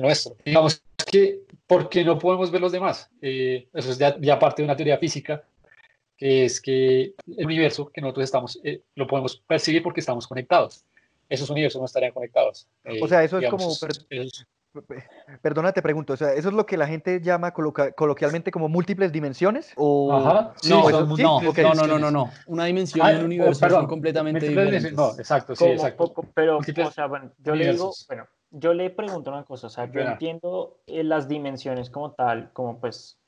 S4: nuestro. Digamos que, ¿por qué no podemos ver los demás? eso es ya, ya, parte de una teoría física, que es que el universo que nosotros estamos, lo podemos percibir porque estamos conectados. Esos universos no estarían conectados.
S1: o sea, eso es como Perdona, te pregunto, o sea, ¿eso es lo que la gente llama coloquialmente como múltiples dimensiones? O...
S2: Ajá, no, no, no, no, no, Una dimensión y un universo son completamente diferentes.
S4: No, exacto, sí, exacto.
S3: Pero, o sea, bueno, yo le digo, bueno, yo le pregunto una cosa, o sea, yo entiendo eh, las dimensiones como tal, como pues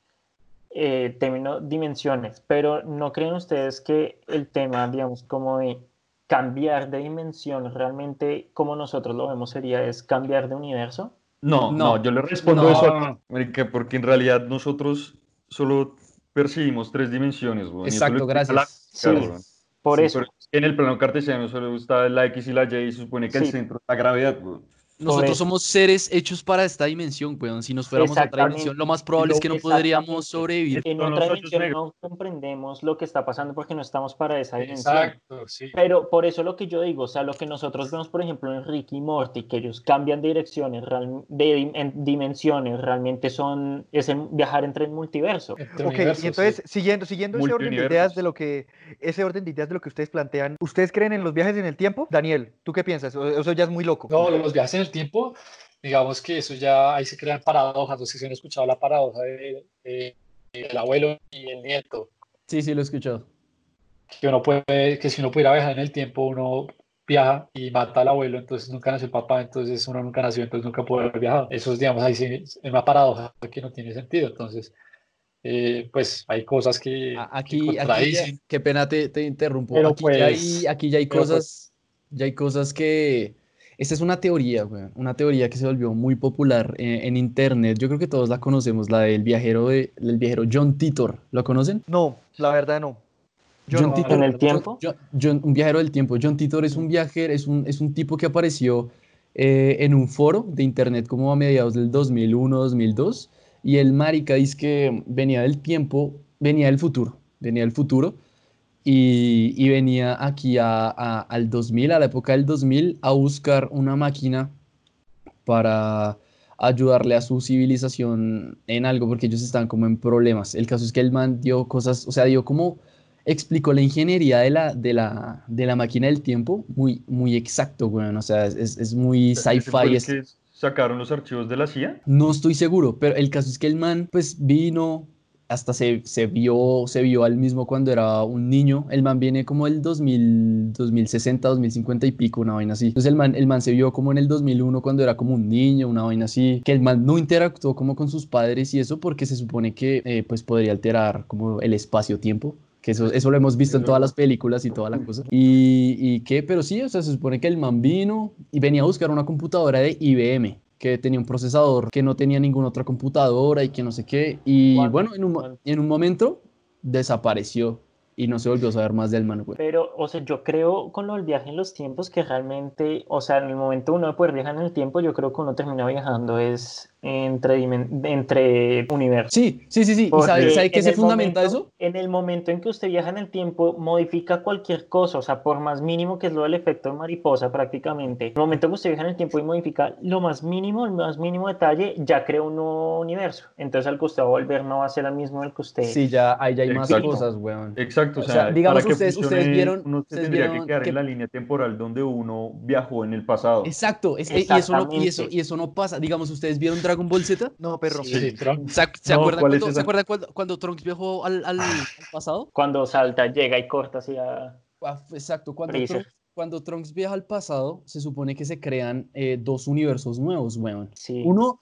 S3: eh, término dimensiones, pero ¿no creen ustedes que el tema, digamos, como de cambiar de dimensión realmente como nosotros lo vemos sería es cambiar de universo?
S5: No, no, yo le respondo eso porque en realidad nosotros solo percibimos tres dimensiones.
S2: Exacto, gracias.
S3: por eso.
S5: En el plano cartesiano solo está la X y la Y y se supone que el centro es la gravedad.
S2: Nosotros somos seres hechos para esta dimensión, weón. Si nos fuéramos a otra dimensión, lo más probable es que no podríamos sobrevivir.
S3: En otra dimensión no comprendemos lo que está pasando porque no estamos para esa dimensión. Exacto, sí. Pero por eso lo que yo digo, o sea, lo que nosotros vemos, por ejemplo, en Ricky y Morty, que ellos cambian de direcciones, de dimensiones, realmente son, es viajar entre el multiverso.
S1: ok, y entonces, siguiendo, siguiendo ese orden de ideas de lo que, ese orden de ideas de lo que ustedes plantean, ¿ustedes creen en los viajes en el tiempo? Daniel, ¿tú qué piensas? Eso ya es muy loco.
S4: No, los viajes en tiempo, digamos que eso ya, ahí se crean paradojas, no sé si han escuchado la paradoja del de, el abuelo y el nieto.
S2: Sí, sí, lo he escuchado.
S4: Que uno puede, que si uno pudiera viajar en el tiempo, uno viaja y mata al abuelo, entonces nunca nació el papá, entonces uno nunca nació, entonces nunca puede haber viajado. Eso es, digamos, ahí es una paradoja que no tiene sentido, entonces... Eh, pues hay cosas que,
S2: aquí, aquí qué pena te, te interrumpo. Pero aquí, ya hay, aquí ya hay cosas, pues ya hay cosas que, esta es una teoría, una teoría que se volvió muy popular eh, en, internet. Yo creo que todos la conocemos, la del viajero, de, viajero John Titor. ¿Lo conocen?
S1: No, la verdad no.
S3: John, Titor, ¿En el tiempo?
S2: un viajero del tiempo. John Titor es un viajero, es un, es un tipo que apareció eh, en un foro de internet como a mediados del 2001, 2002. Y el marica dice que venía del tiempo, venía del futuro, venía del futuro y, venía aquí a, al 2000, a la época del 2000, a buscar una máquina para ayudarle a su civilización en algo, porque ellos están como en problemas. El caso es que el man dio cosas, o sea, dio como explicó la ingeniería de la, de la, de la máquina del tiempo muy, muy exacto, bueno, o sea, es, es muy sci-fi.
S5: ¿Sacaron los archivos de la CIA?
S2: No estoy seguro, pero el caso es que el man pues vino, hasta se, se, vio, se vio al mismo cuando era un niño. El man viene como el 2000, 2060, 2050 y pico, una vaina así. Entonces el man, el man se vio como en el 2001 cuando era como un niño, una vaina así. Que el man no interactuó como con sus padres y eso porque se supone que eh, pues podría alterar como el espacio-tiempo. Que eso, eso lo hemos visto en todas las películas y toda la cosa. Y, y que, pero sí, o sea, se supone que el man vino y venía a buscar una computadora de IBM que tenía un procesador que no tenía ninguna otra computadora y que no sé qué. Y bueno, en un, en un momento desapareció y no se volvió a saber más del man,
S3: Pero, o sea, yo creo con lo del viaje en los tiempos que realmente, o sea, en el momento uno de poder viajar en el tiempo, yo creo que uno termina viajando es entre, entre universos.
S2: Sí, sí, sí, sí. ¿Y sabe, sabe qué se fundamenta eso?
S3: En el momento en que usted viaja en el tiempo, modifica cualquier cosa, o sea, por más mínimo que es lo del efecto de mariposa prácticamente. En el momento en que usted viaja en el tiempo y modifica lo más mínimo, el más mínimo detalle, ya crea un nuevo universo. Entonces, al que usted va a volver no va a ser el mismo el que usted...
S2: Sí, ya, ahí ya hay más cosas, weón.
S5: Exacto, o sea, digamos que ustedes, ustedes vieron... Uno tendría que quedar en la línea temporal donde uno viajó en el pasado.
S2: Exacdo, es, y, eso no, y, eso, y eso no pasa. Digamos, ¿ustedes vieron Dragon Ball Z?
S1: No, perro.
S2: Sí, ¿Se, acuerdan, cuando, ¿se acuerdan cuando, cuando, Trunks viajó al, al, pasado?
S3: Cuando salta, llega y corta hacia...
S2: Ah, exacto, cuando Trunks, cuando Trunks viaja al pasado, se supone que se crean eh, dos universos nuevos, weón. Sí. Uno,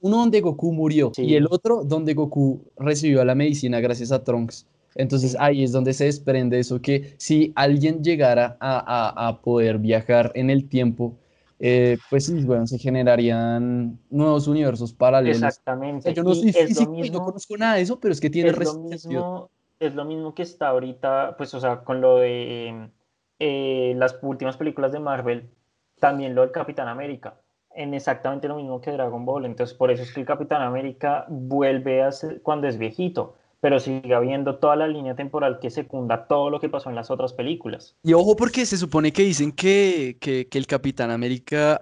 S2: uno, donde Goku murió y el otro donde Goku recibió la medicina gracias a Trunks. Entonces ahí es donde se desprende eso que si alguien llegara a, a, a poder viajar en el tiempo, eh, pues sí, bueno, se generarían nuevos universos paralelos.
S3: Exactamente.
S2: yo no soy físico y no conozco nada de eso, pero es que tiene
S3: es lo mismo Es lo mismo que está ahorita, pues, o sea, con lo de eh, las últimas películas de Marvel, también lo del Capitán América. en exactamente lo mismo que Dragon Ball. Entonces, por eso es que el Capitán América vuelve a ser, cuando es viejito pero sigue habiendo toda la línea temporal que secunda todo lo que pasó en las otras películas.
S2: Y ojo porque se supone que dicen que, que, que el Capitán América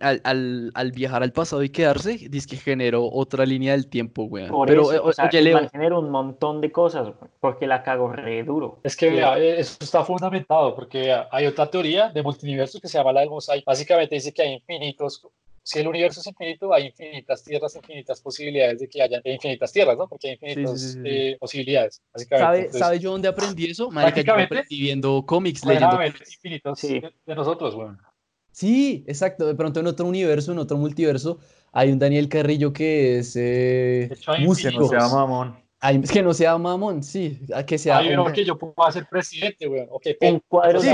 S2: al, al, al, viajar al pasado y quedarse, dice que generó otra línea del tiempo, güey.
S3: pero, eso, o sea, generó un montón de cosas, porque la cago re duro.
S4: Es que eso está fundamentado, porque hay otra teoría de multiverso que se llama la del mosaico. Básicamente dice que hay infinitos si el universo es infinito, hay infinitas tierras, infinitas posibilidades de que haya infinitas tierras, ¿no? Porque hay infinitas eh, posibilidades,
S2: básicamente. ¿Sabe, yo dónde aprendí eso? Marica, yo aprendí viendo cómics, leyendo cómics.
S4: infinitos sí. de, nosotros, bueno.
S2: Sí, exacto. De pronto en otro universo, en otro multiverso, hay un Daniel Carrillo que es eh,
S5: músico.
S2: Que no sea mamón. es que no sea mamón, sí. Que sea
S4: hay uno que yo puedo ser presidente, weón. Okay,
S3: en cuadros sí,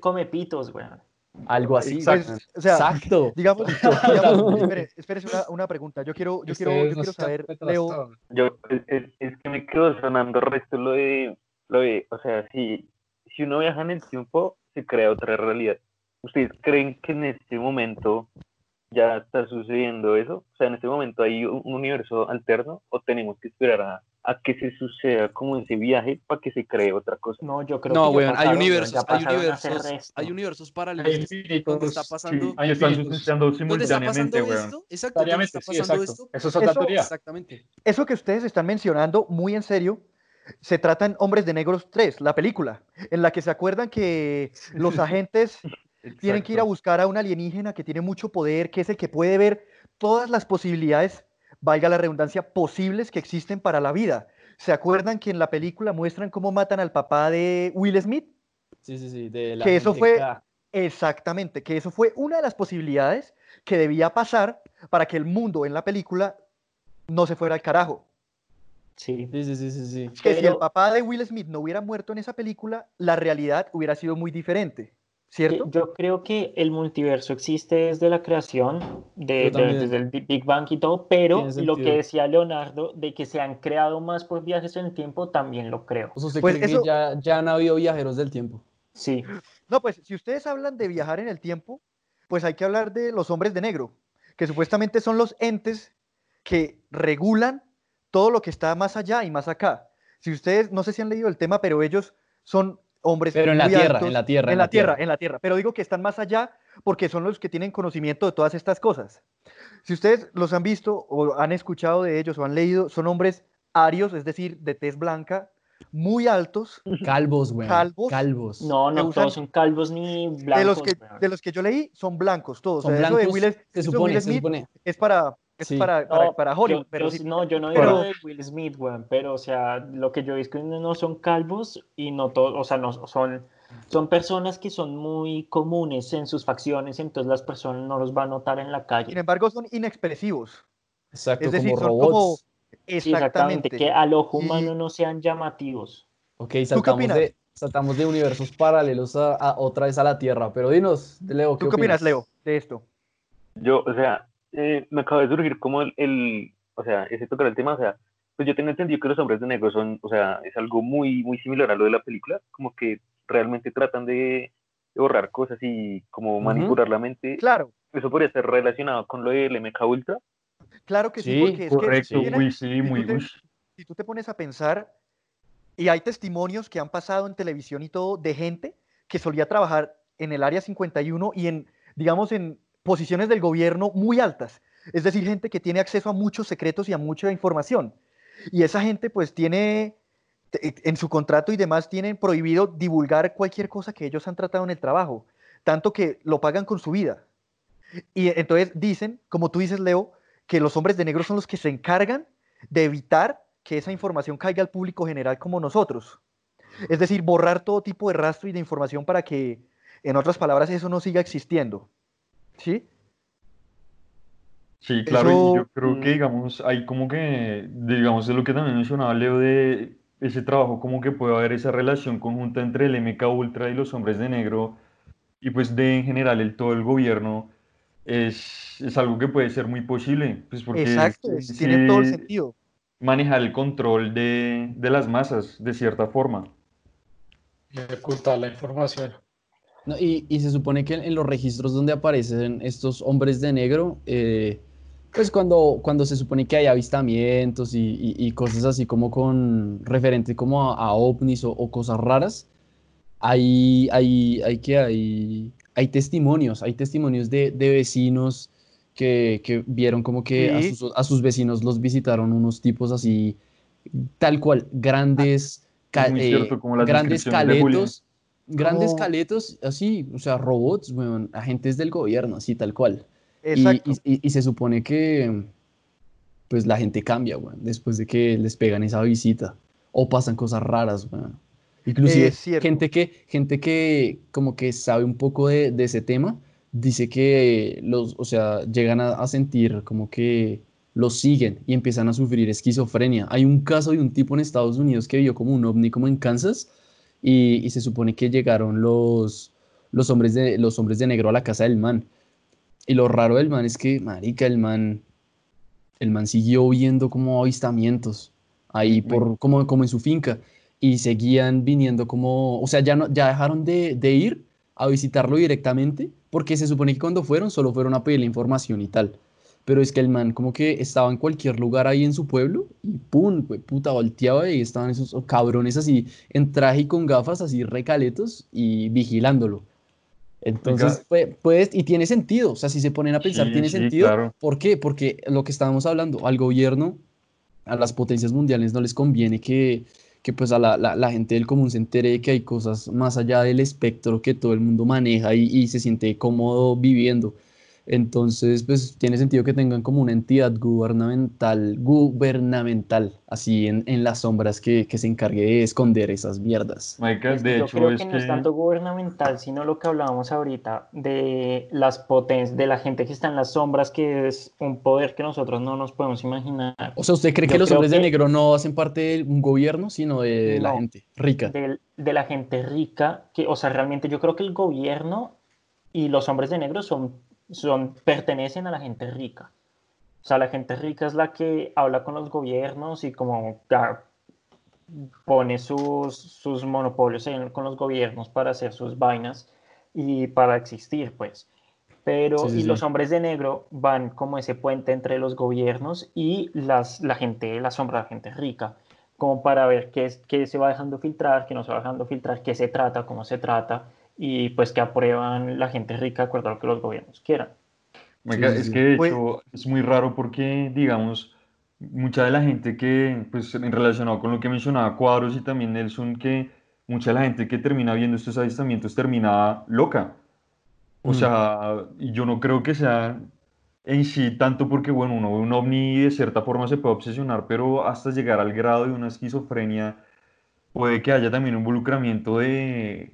S3: come pitos, weón.
S2: Algo así. Exacto.
S1: o sea, Exacto. Digamos, digamos espere, una, una, pregunta. Yo quiero, yo quiero, yo quiero saber, Leo.
S6: Yo, es, es, que me quedo sonando el resto lo de, lo de, o sea, si, si uno viaja en el tiempo, se crea otra realidad. ¿Ustedes creen que en este momento ya está sucediendo eso? O sea, en este momento hay un universo alterno o tenemos que esperar a, a que se suceda como ese viaje para que se cree otra cosa.
S3: No, yo creo
S2: no,
S3: que
S2: bueno, hay universos, hay universos, hay universos paralelos donde está pasando. Sí,
S5: ahí están sucediendo simultáneamente,
S2: weón. Exacto, está pasando esto.
S4: Eso es otra teoría.
S2: Exactamente.
S1: Eso que ustedes están mencionando muy en serio se trata en Hombres de Negros 3, la película, en la que se acuerdan que los agentes tienen que ir a buscar a un alienígena que tiene mucho poder, que es el que puede ver todas las posibilidades valga la redundancia, posibles que existen para la vida. ¿Se acuerdan que en la película muestran cómo matan al papá de Will Smith?
S2: Sí, sí, sí. De
S1: la que eso fue, exactamente, que eso fue una de las posibilidades que debía pasar para que el mundo en la película no se fuera al carajo.
S2: Sí, sí, sí, sí. sí.
S1: Que si el papá de Will Smith no hubiera muerto en esa película, la realidad hubiera sido muy diferente. ¿Cierto?
S3: Yo creo que el multiverso existe desde la creación, de, desde el Big Bang y todo, pero lo que decía Leonardo, de que se han creado más por viajes en el tiempo, también lo creo.
S2: O sea, pues que ya, ya han habido viajeros del tiempo?
S3: Sí.
S1: No, pues si ustedes hablan de viajar en el tiempo, pues hay que hablar de los hombres de negro, que supuestamente son los entes que regulan todo lo que está más allá y más acá. Si ustedes, no sé si han leído el tema, pero ellos son hombres
S2: pero en la tierra, en la tierra,
S1: en, la, tierra, en la tierra. Pero digo que están más allá porque son los que tienen conocimiento de todas estas cosas. Si ustedes los han visto o han escuchado de ellos o han leído, son hombres arios, es decir, de tez blanca, muy altos.
S2: Calvos, güey.
S1: Calvos.
S2: Calvos.
S3: No, no todos son calvos ni blancos.
S1: De los que, de los que yo leí, son blancos todos.
S2: Son blancos, se, supone, se supone.
S1: Es para, es para, para, para, Hollywood.
S3: Yo, pero no, yo no digo de Will Smith, weón, pero o sea, lo que yo visto no son calvos y no todos, o sea, no son, son personas que son muy comunes en sus facciones, entonces las personas no los van a notar en la calle.
S1: Sin embargo, son inexpresivos.
S2: Exacto, es decir, como robots. Son como,
S3: exactamente. que al ojo humano no sean llamativos.
S2: Ok, saltamos de, saltamos de universos paralelos a, otra vez a la Tierra, pero dinos, Leo,
S1: ¿qué ¿Tú qué opinas, Leo, de esto?
S6: Yo, o sea, eh, me acaba de surgir como el, el, o sea, ese tocar el tema, o sea, pues yo tengo entendido que los hombres de negro son, o sea, es algo muy, muy similar a lo de la película, como que realmente tratan de, borrar cosas y como manipular la mente.
S1: Claro.
S6: Eso podría ser relacionado con lo del MK Ultra.
S1: Claro que sí, porque es
S5: correcto, que sí, muy
S1: si, si tú te pones a pensar, y hay testimonios que han pasado en televisión y todo de gente que solía trabajar en el área 51 y en, digamos, en posiciones del gobierno muy altas. Es decir, gente que tiene acceso a muchos secretos y a mucha información. Y esa gente pues tiene, en su contrato y demás, tienen prohibido divulgar cualquier cosa que ellos han tratado en el trabajo, tanto que lo pagan con su vida. Y entonces dicen, como tú dices, Leo, que los hombres de negro son los que se encargan de evitar que esa información caiga al público general como nosotros. Es decir, borrar todo tipo de rastro y de información para que, en otras palabras, eso no siga existiendo. ¿Sí?
S5: Sí, claro, y yo creo que, mm. digamos, hay como que, digamos, de lo que también mencionaba Leo, de ese trabajo, como que puede haber esa relación conjunta entre el MK Ultra y los hombres de negro, y pues de en general el todo el gobierno, es, es algo que puede ser muy posible, pues porque
S1: Exacto, tiene todo el sentido.
S5: Manejar el control de, de las masas, de cierta forma.
S4: Y ocultar la información.
S2: Y, se supone que en los registros donde aparecen estos hombres de negro, eh, pues cuando, cuando se supone que hay avistamientos y, cosas así como con referente como a, ovnis o, cosas raras, hay, hay, hay, que hay, hay testimonios, hay testimonios de, vecinos que, vieron como que a, sus, vecinos los visitaron unos tipos así, tal cual, grandes, ah, eh, grandes caletos Grandes caletos, así, o sea, robots, bueno, agentes del gobierno, así tal cual. Exacto. Y, se supone que, pues la gente cambia, bueno, después de que les pegan esa visita. O pasan cosas raras, bueno. Inclusive, gente que, gente que como que sabe un poco de, ese tema, dice que los, o sea, llegan a, a, sentir como que los siguen y empiezan a sufrir esquizofrenia. Hay un caso de un tipo en Estados Unidos que vio como un ovni como en Kansas y, se supone que llegaron los, los, hombres de, los hombres de negro a la casa del man. Y lo raro del man es que, marica, el man, el man siguió viendo como avistamientos ahí por, como, como en su finca y seguían viniendo como, o sea, ya, no, ya dejaron de, de ir a visitarlo directamente porque se supone que cuando fueron solo fueron a pedir la información y tal pero es que el man como que estaba en cualquier lugar ahí en su pueblo y pum, puta, volteaba y estaban esos cabrones así en traje y con gafas así recaletos y vigilándolo. Entonces, puedes, y tiene sentido, o sea, si se ponen a pensar, tiene sentido. ¿Por qué? Porque lo que estábamos hablando, al gobierno, a las potencias mundiales no les conviene que, que pues a la, la, gente del común se entere de que hay cosas más allá del espectro que todo el mundo maneja y, y se siente cómodo viviendo. Entonces, pues tiene sentido que tengan como una entidad gubernamental, gubernamental, así en, en las sombras que, que, se encargue de esconder esas mierdas.
S3: Michael, de yo creo que, no es tanto gubernamental, sino lo que hablábamos ahorita de las potencias, de la gente que está en las sombras, que es un poder que nosotros no nos podemos imaginar.
S2: O sea, ¿usted cree que los hombres de negro no hacen parte de un gobierno, sino de la gente rica?
S3: De, de la gente rica, que, o sea, realmente yo creo que el gobierno y los hombres de negro son son, pertenecen a la gente rica. O sea, la gente rica es la que habla con los gobiernos y como pone sus, sus monopolios con los gobiernos para hacer sus vainas y para existir, pues. Pero y los hombres de negro van como ese puente entre los gobiernos y las, la gente, la sombra, la gente rica, como para ver qué, es, qué se va dejando filtrar, qué no se va dejando filtrar, qué se trata, cómo se trata y pues que aprueban la gente rica de acuerdo a lo que los gobiernos quieran.
S5: es que de pues hecho es muy raro porque, digamos, mucha de la gente que, pues en relacionado con lo que mencionaba Cuadros y también Nelson, que mucha de la gente que termina viendo estos avistamientos termina loca. O mm. sea, yo no creo que sea en sí tanto porque, bueno, uno ve un ovni de cierta forma se puede obsesionar, pero hasta llegar al grado de una esquizofrenia puede que haya también un involucramiento de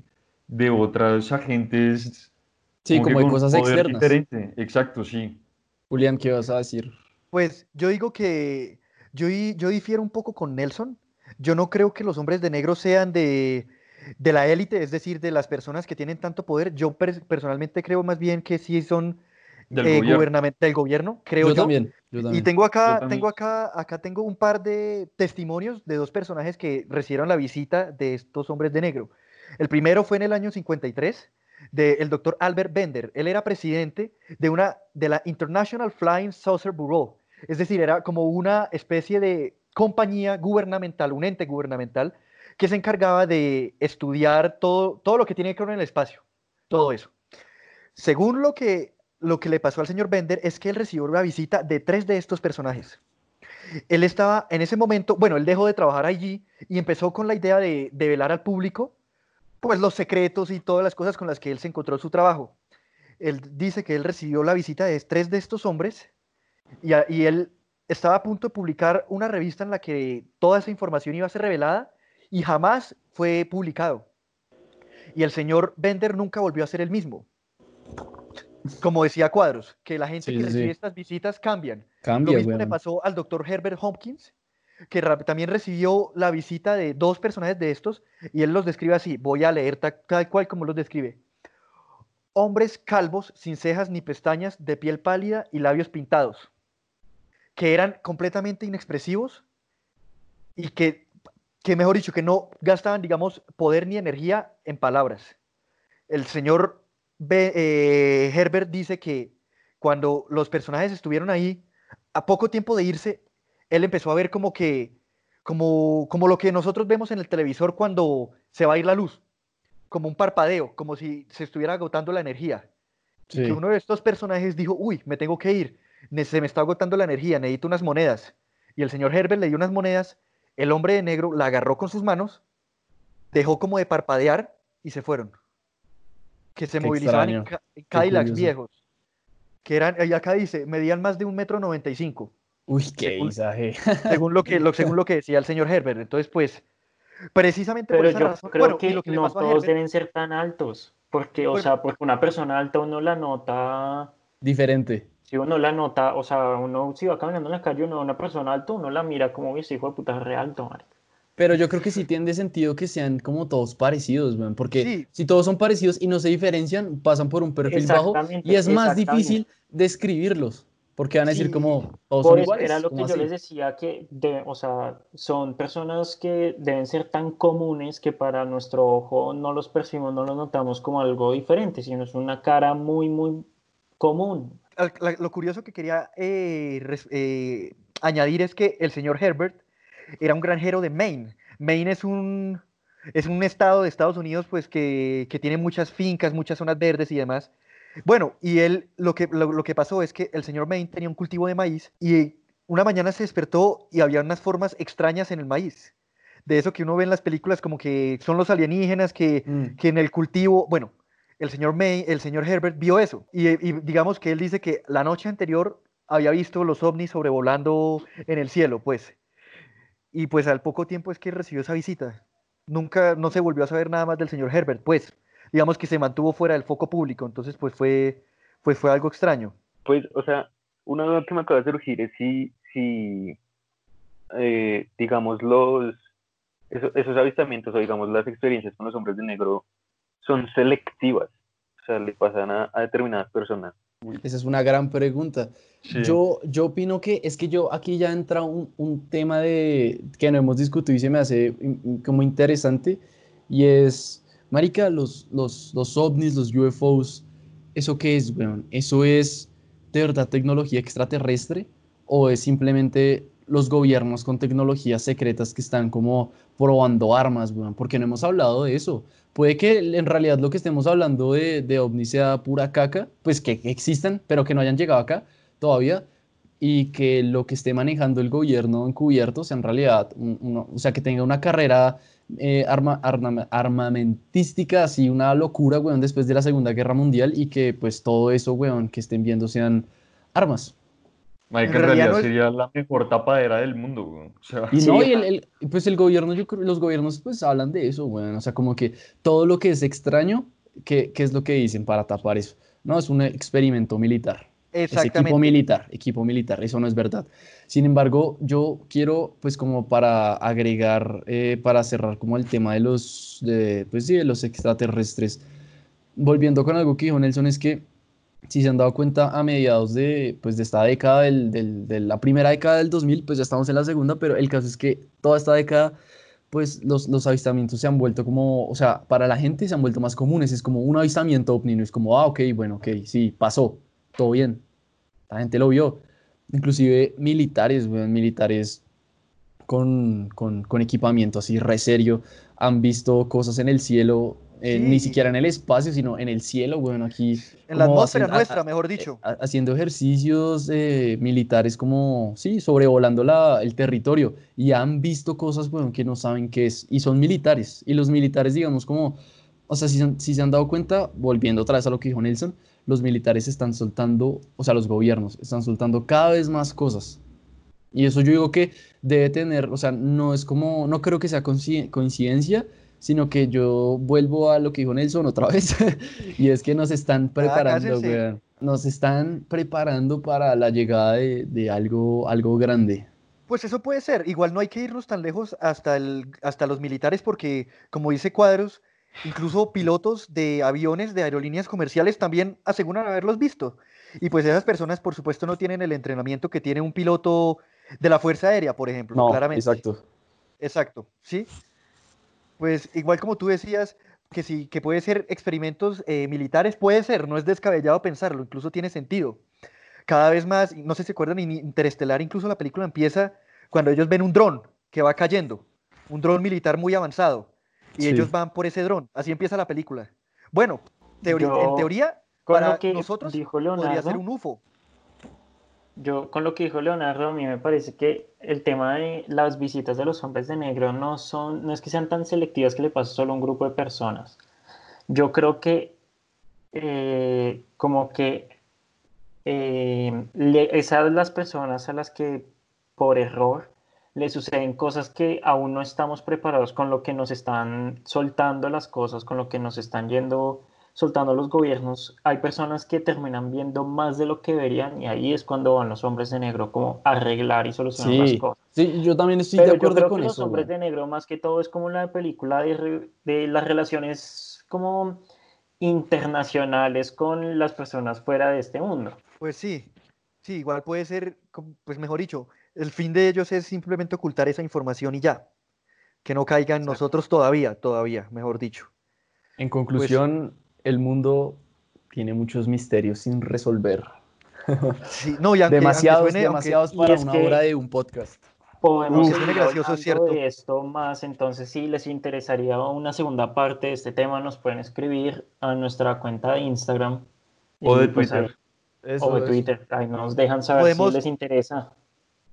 S5: de otras agentes.
S2: Sí, como, de cosas externas.
S5: Diferente. Exacto, sí.
S2: Julián, ¿qué vas a decir?
S1: Pues yo digo que yo, yo difiero un poco con Nelson. Yo no creo que los hombres de negro sean de, de la élite, es decir, de las personas que tienen tanto poder. Yo personalmente creo más bien que sí son del, eh, gobierno. del gobierno, creo yo.
S2: También,
S1: Y tengo acá, tengo acá, acá tengo un par de testimonios de dos personajes que recibieron la visita de estos hombres de negro. El primero fue en el año 53 del doctor Albert Bender. Él era presidente de, una, de la International Flying Saucer Bureau. Es decir, era como una especie de compañía gubernamental, un ente gubernamental, que se encargaba de estudiar todo, todo lo que tiene que ver en el espacio, todo eso. Según lo que, lo que le pasó al señor Bender es que él recibió una visita de tres de estos personajes. Él estaba en ese momento, bueno, él dejó de trabajar allí y empezó con la idea de, de velar al público pues los secretos y todas las cosas con las que él se encontró su trabajo. Él dice que él recibió la visita de tres de estos hombres y, y él estaba a punto de publicar una revista en la que toda esa información iba a ser revelada y jamás fue publicado. Y el señor Bender nunca volvió a ser el mismo. Como decía Cuadros, que la gente que recibe estas visitas cambian. Cambia, Lo mismo le pasó al doctor Herbert Hopkins, que también recibió la visita de dos personajes de estos y él los describe así, voy a leer tal, cual como los describe. Hombres calvos, sin cejas ni pestañas, de piel pálida y labios pintados, que eran completamente inexpresivos y que, que, mejor dicho, que no gastaban, digamos, poder ni energía en palabras. el señor eh, Herbert dice que cuando los personajes estuvieron ahí, a poco tiempo de irse, él empezó a ver como que, como, como lo que nosotros vemos en el televisor cuando se va a ir la luz, como un parpadeo, como si se estuviera agotando la energía. Y que uno de estos personajes dijo, uy, me tengo que ir, se me está agotando la energía, necesito unas monedas. Y el señor Herbert le dio unas monedas, el hombre de negro la agarró con sus manos, dejó como de parpadear y se fueron. Que se movilizaban en, Cadillacs viejos. Que eran, y acá dice, medían más de un metro noventa y cinco.
S2: Uy, qué mensaje.
S1: Según lo que, según lo que decía el señor Herbert. Entonces, pues, precisamente
S3: por esa yo razón. Creo que, no todos deben ser tan altos. Porque, o sea, porque una persona alta uno la nota.
S2: Diferente.
S3: Si uno la nota, o sea, uno si va caminando en la calle, uno una persona alta, uno la mira como ese hijo de puta re alto,
S2: Pero yo creo que sí tiene sentido que sean como todos parecidos, man, porque si todos son parecidos y no se diferencian, pasan por un perfil bajo y es más difícil describirlos. Porque van a decir como todos son iguales.
S3: Era lo que yo les decía que, o sea, son personas que deben ser tan comunes que para nuestro ojo no los percibimos, no los notamos como algo diferente, sino es una cara muy, muy común
S1: lo curioso que quería eh, eh, añadir es que el señor Herbert era un granjero de Maine. Maine es un, es un estado de Estados Unidos pues, que, tiene muchas fincas, muchas zonas verdes y demás. Bueno, y él lo que, lo, que pasó es que el señor Maine tenía un cultivo de maíz y una mañana se despertó y había unas formas extrañas en el maíz. De eso que uno ve en las películas como que son los alienígenas que, mm. que en el cultivo, bueno, el señor May, el señor Herbert vio eso. Y, digamos que él dice que la noche anterior había visto los ovnis sobrevolando en el cielo, pues. Y pues al poco tiempo es que recibió esa visita. Nunca, no se volvió a saber nada más del señor Herbert, pues. Digamos que se mantuvo fuera del foco público, entonces pues fue, pues fue algo extraño.
S6: Pues, o sea, una duda que me acaba de surgir es si, si eh, digamos, los, esos, esos avistamientos o digamos las experiencias con los hombres de negro son selectivas, o sea, le pasan a, determinadas personas.
S2: Esa es una gran pregunta. Yo, yo opino que es que yo aquí ya entra un, un, tema de que no hemos discutido y se me hace como interesante y es, marica, los, los, los ovnis, los UFOs, ¿eso qué es, weón? ¿Eso es de verdad tecnología extraterrestre o es simplemente los gobiernos con tecnologías secretas que están como probando armas, weón? Porque no hemos hablado de eso. Puede que en realidad lo que estemos hablando de, de ovnis sea pura caca, pues que existan, pero que no hayan llegado acá todavía, y que lo que esté manejando el gobierno encubierto sea en realidad, o sea, que tenga una carrera eh, arma, armamentística, así una locura, weón, después de la Segunda Guerra Mundial, y que pues todo eso, weón, que estén viendo sean armas.
S5: Mike, en, realidad, sería la mejor tapadera del mundo,
S2: y no, y el, pues el gobierno, yo creo, los gobiernos pues hablan de eso, güey. O sea, como que todo lo que es extraño, ¿qué, ¿qué, es lo que dicen para tapar eso? No, es un experimento militar. Exactamente. Es equipo militar, equipo militar, eso no es verdad. Sin embargo, yo quiero, pues como para agregar, eh, para cerrar como el tema de los, de, pues sí, de los extraterrestres, volviendo con algo que dijo Nelson, es que si se han dado cuenta a mediados de, pues, de esta década, del, del, de la primera década del 2000, pues ya estamos en la segunda, pero el caso es que toda esta década, pues los, los avistamientos se han vuelto como, o sea, para la gente se han vuelto más comunes, es como un avistamiento ovni, no es como, ah, ok, bueno, ok, sí, pasó, todo bien, la gente lo vio, inclusive militares, militares con, con, con equipamiento así re serio, han visto cosas en el cielo eh, ni siquiera en el espacio, sino en el cielo, bueno, aquí.
S1: En la atmósfera nuestra, mejor dicho.
S2: haciendo ejercicios eh, militares como, sí, sobrevolando la, el territorio y han visto cosas, bueno, que no saben qué es y son militares. Y los militares, digamos, como, o sea, si, si se han dado cuenta, volviendo otra vez a lo que dijo Nelson, los militares están soltando, o sea, los gobiernos están soltando cada vez más cosas. Y eso yo digo que debe tener, o sea, no es como, no creo que sea coincidencia, sino que yo vuelvo a lo que dijo Nelson otra vez, y es que nos están ah, preparando, nos están preparando para la llegada de, algo, algo grande.
S1: Pues eso puede ser, igual no hay que irnos tan lejos hasta, el, hasta los militares porque, como dice Cuadros, incluso pilotos de aviones, de aerolíneas comerciales también aseguran haberlos visto. Y pues esas personas, por supuesto, no tienen el entrenamiento que tiene un piloto de la Fuerza Aérea, por ejemplo,
S2: no,
S1: claramente.
S2: Exacto.
S1: Exacto, ¿sí? pues igual como tú decías, que sí, que puede ser experimentos eh, militares, puede ser, no es descabellado pensarlo, incluso tiene sentido. Cada vez más, no sé si se acuerdan, en Interestelar incluso la película empieza cuando ellos ven un dron que va cayendo, un dron militar muy avanzado, y ellos van por ese dron, así empieza la película. Bueno, en teoría, para que nosotros dijo podría ser un UFO.
S3: Yo con lo que dijo Leonardo, a mí me parece que el tema de las visitas de los hombres de negro no son, no es que sean tan selectivas que le pase solo a un grupo de personas. Yo creo que eh, como que eh, esas las personas a las que por error le suceden cosas que aún no estamos preparados con lo que nos están soltando las cosas, con lo que nos están yendo soltando los gobiernos, hay personas que terminan viendo más de lo que deberían y ahí es cuando van los hombres de negro como arreglar y solucionar las cosas.
S2: Sí, yo también estoy de acuerdo con
S3: que
S2: eso.
S3: Los hombres de negro más que todo es como la película de, de las relaciones como internacionales con las personas fuera de este mundo.
S1: Pues sí, sí, igual puede ser, pues mejor dicho, el fin de ellos es simplemente ocultar esa información y ya, que no caiga en nosotros todavía, todavía, mejor dicho.
S2: En conclusión, el mundo tiene muchos misterios sin resolver.
S1: no,
S2: demasiados, demasiados para una hora de un podcast.
S3: Podemos Uf, gracioso, cierto. de esto más, entonces si les interesaría una segunda parte de este tema, nos pueden escribir a nuestra cuenta de Instagram.
S5: O de pues, Twitter.
S3: o de Twitter, ahí nos dejan saber si les interesa.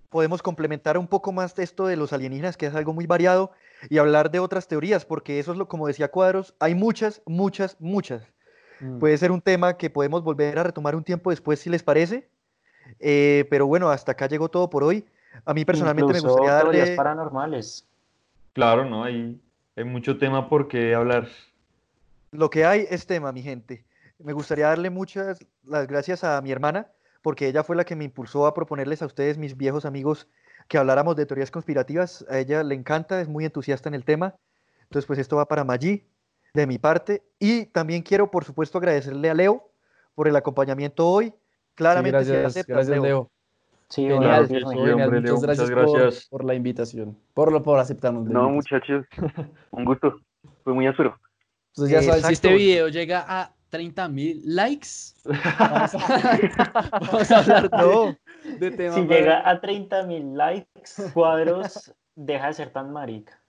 S1: Podemos complementar un poco más esto de los alienígenas, que es algo muy variado, y hablar de otras teorías, porque eso es lo, como decía Cuadros, hay muchas, muchas, muchas. Mm. Puede ser un tema que podemos volver a retomar un tiempo después, si les parece. Eh, pero bueno, hasta acá llegó todo por hoy. A mí personalmente me gustaría darle...
S3: teorías paranormales.
S5: Claro, ¿no? Hay, hay mucho tema por qué hablar.
S1: Lo que hay es tema, mi gente. Me gustaría darle muchas las gracias a mi hermana, porque ella fue la que me impulsó a proponerles a ustedes, mis viejos amigos, que habláramos de teorías conspirativas. A ella le encanta, es muy entusiasta en el tema. Entonces, pues esto va para Maggi, de mi parte. Y también quiero, por supuesto, agradecerle a Leo por el acompaamiento hoy. Claramente,
S2: sí, gracias, gracias, Leo. Sí, genial, muchas gracias, Por, la invitación, por, lo, por aceptarnos.
S6: No, muchachos, un gusto. Fue muy áspero.
S2: Entonces ya sabes, si este video llega a 30 mil likes, vamos a,
S3: hablar de, tema. Si llega a 30 mil likes, cuadros, deja de ser tan marica.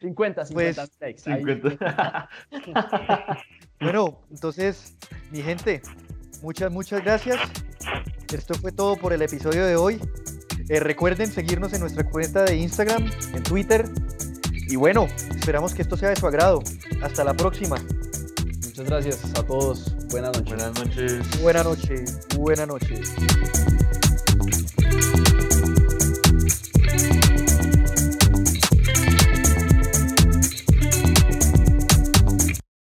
S2: 50, 50 pues, likes. 50.
S1: bueno, entonces, mi gente, muchas, muchas gracias. Esto fue todo por el episodio de hoy. Eh, recuerden seguirnos en nuestra cuenta de Instagram, en Twitter. Y bueno, esperamos que esto sea de su agrado. Hasta la próxima.
S2: Muchas gracias a todos. Buenas noches.
S5: Buenas noches.
S1: Buenas noches. Buenas noches.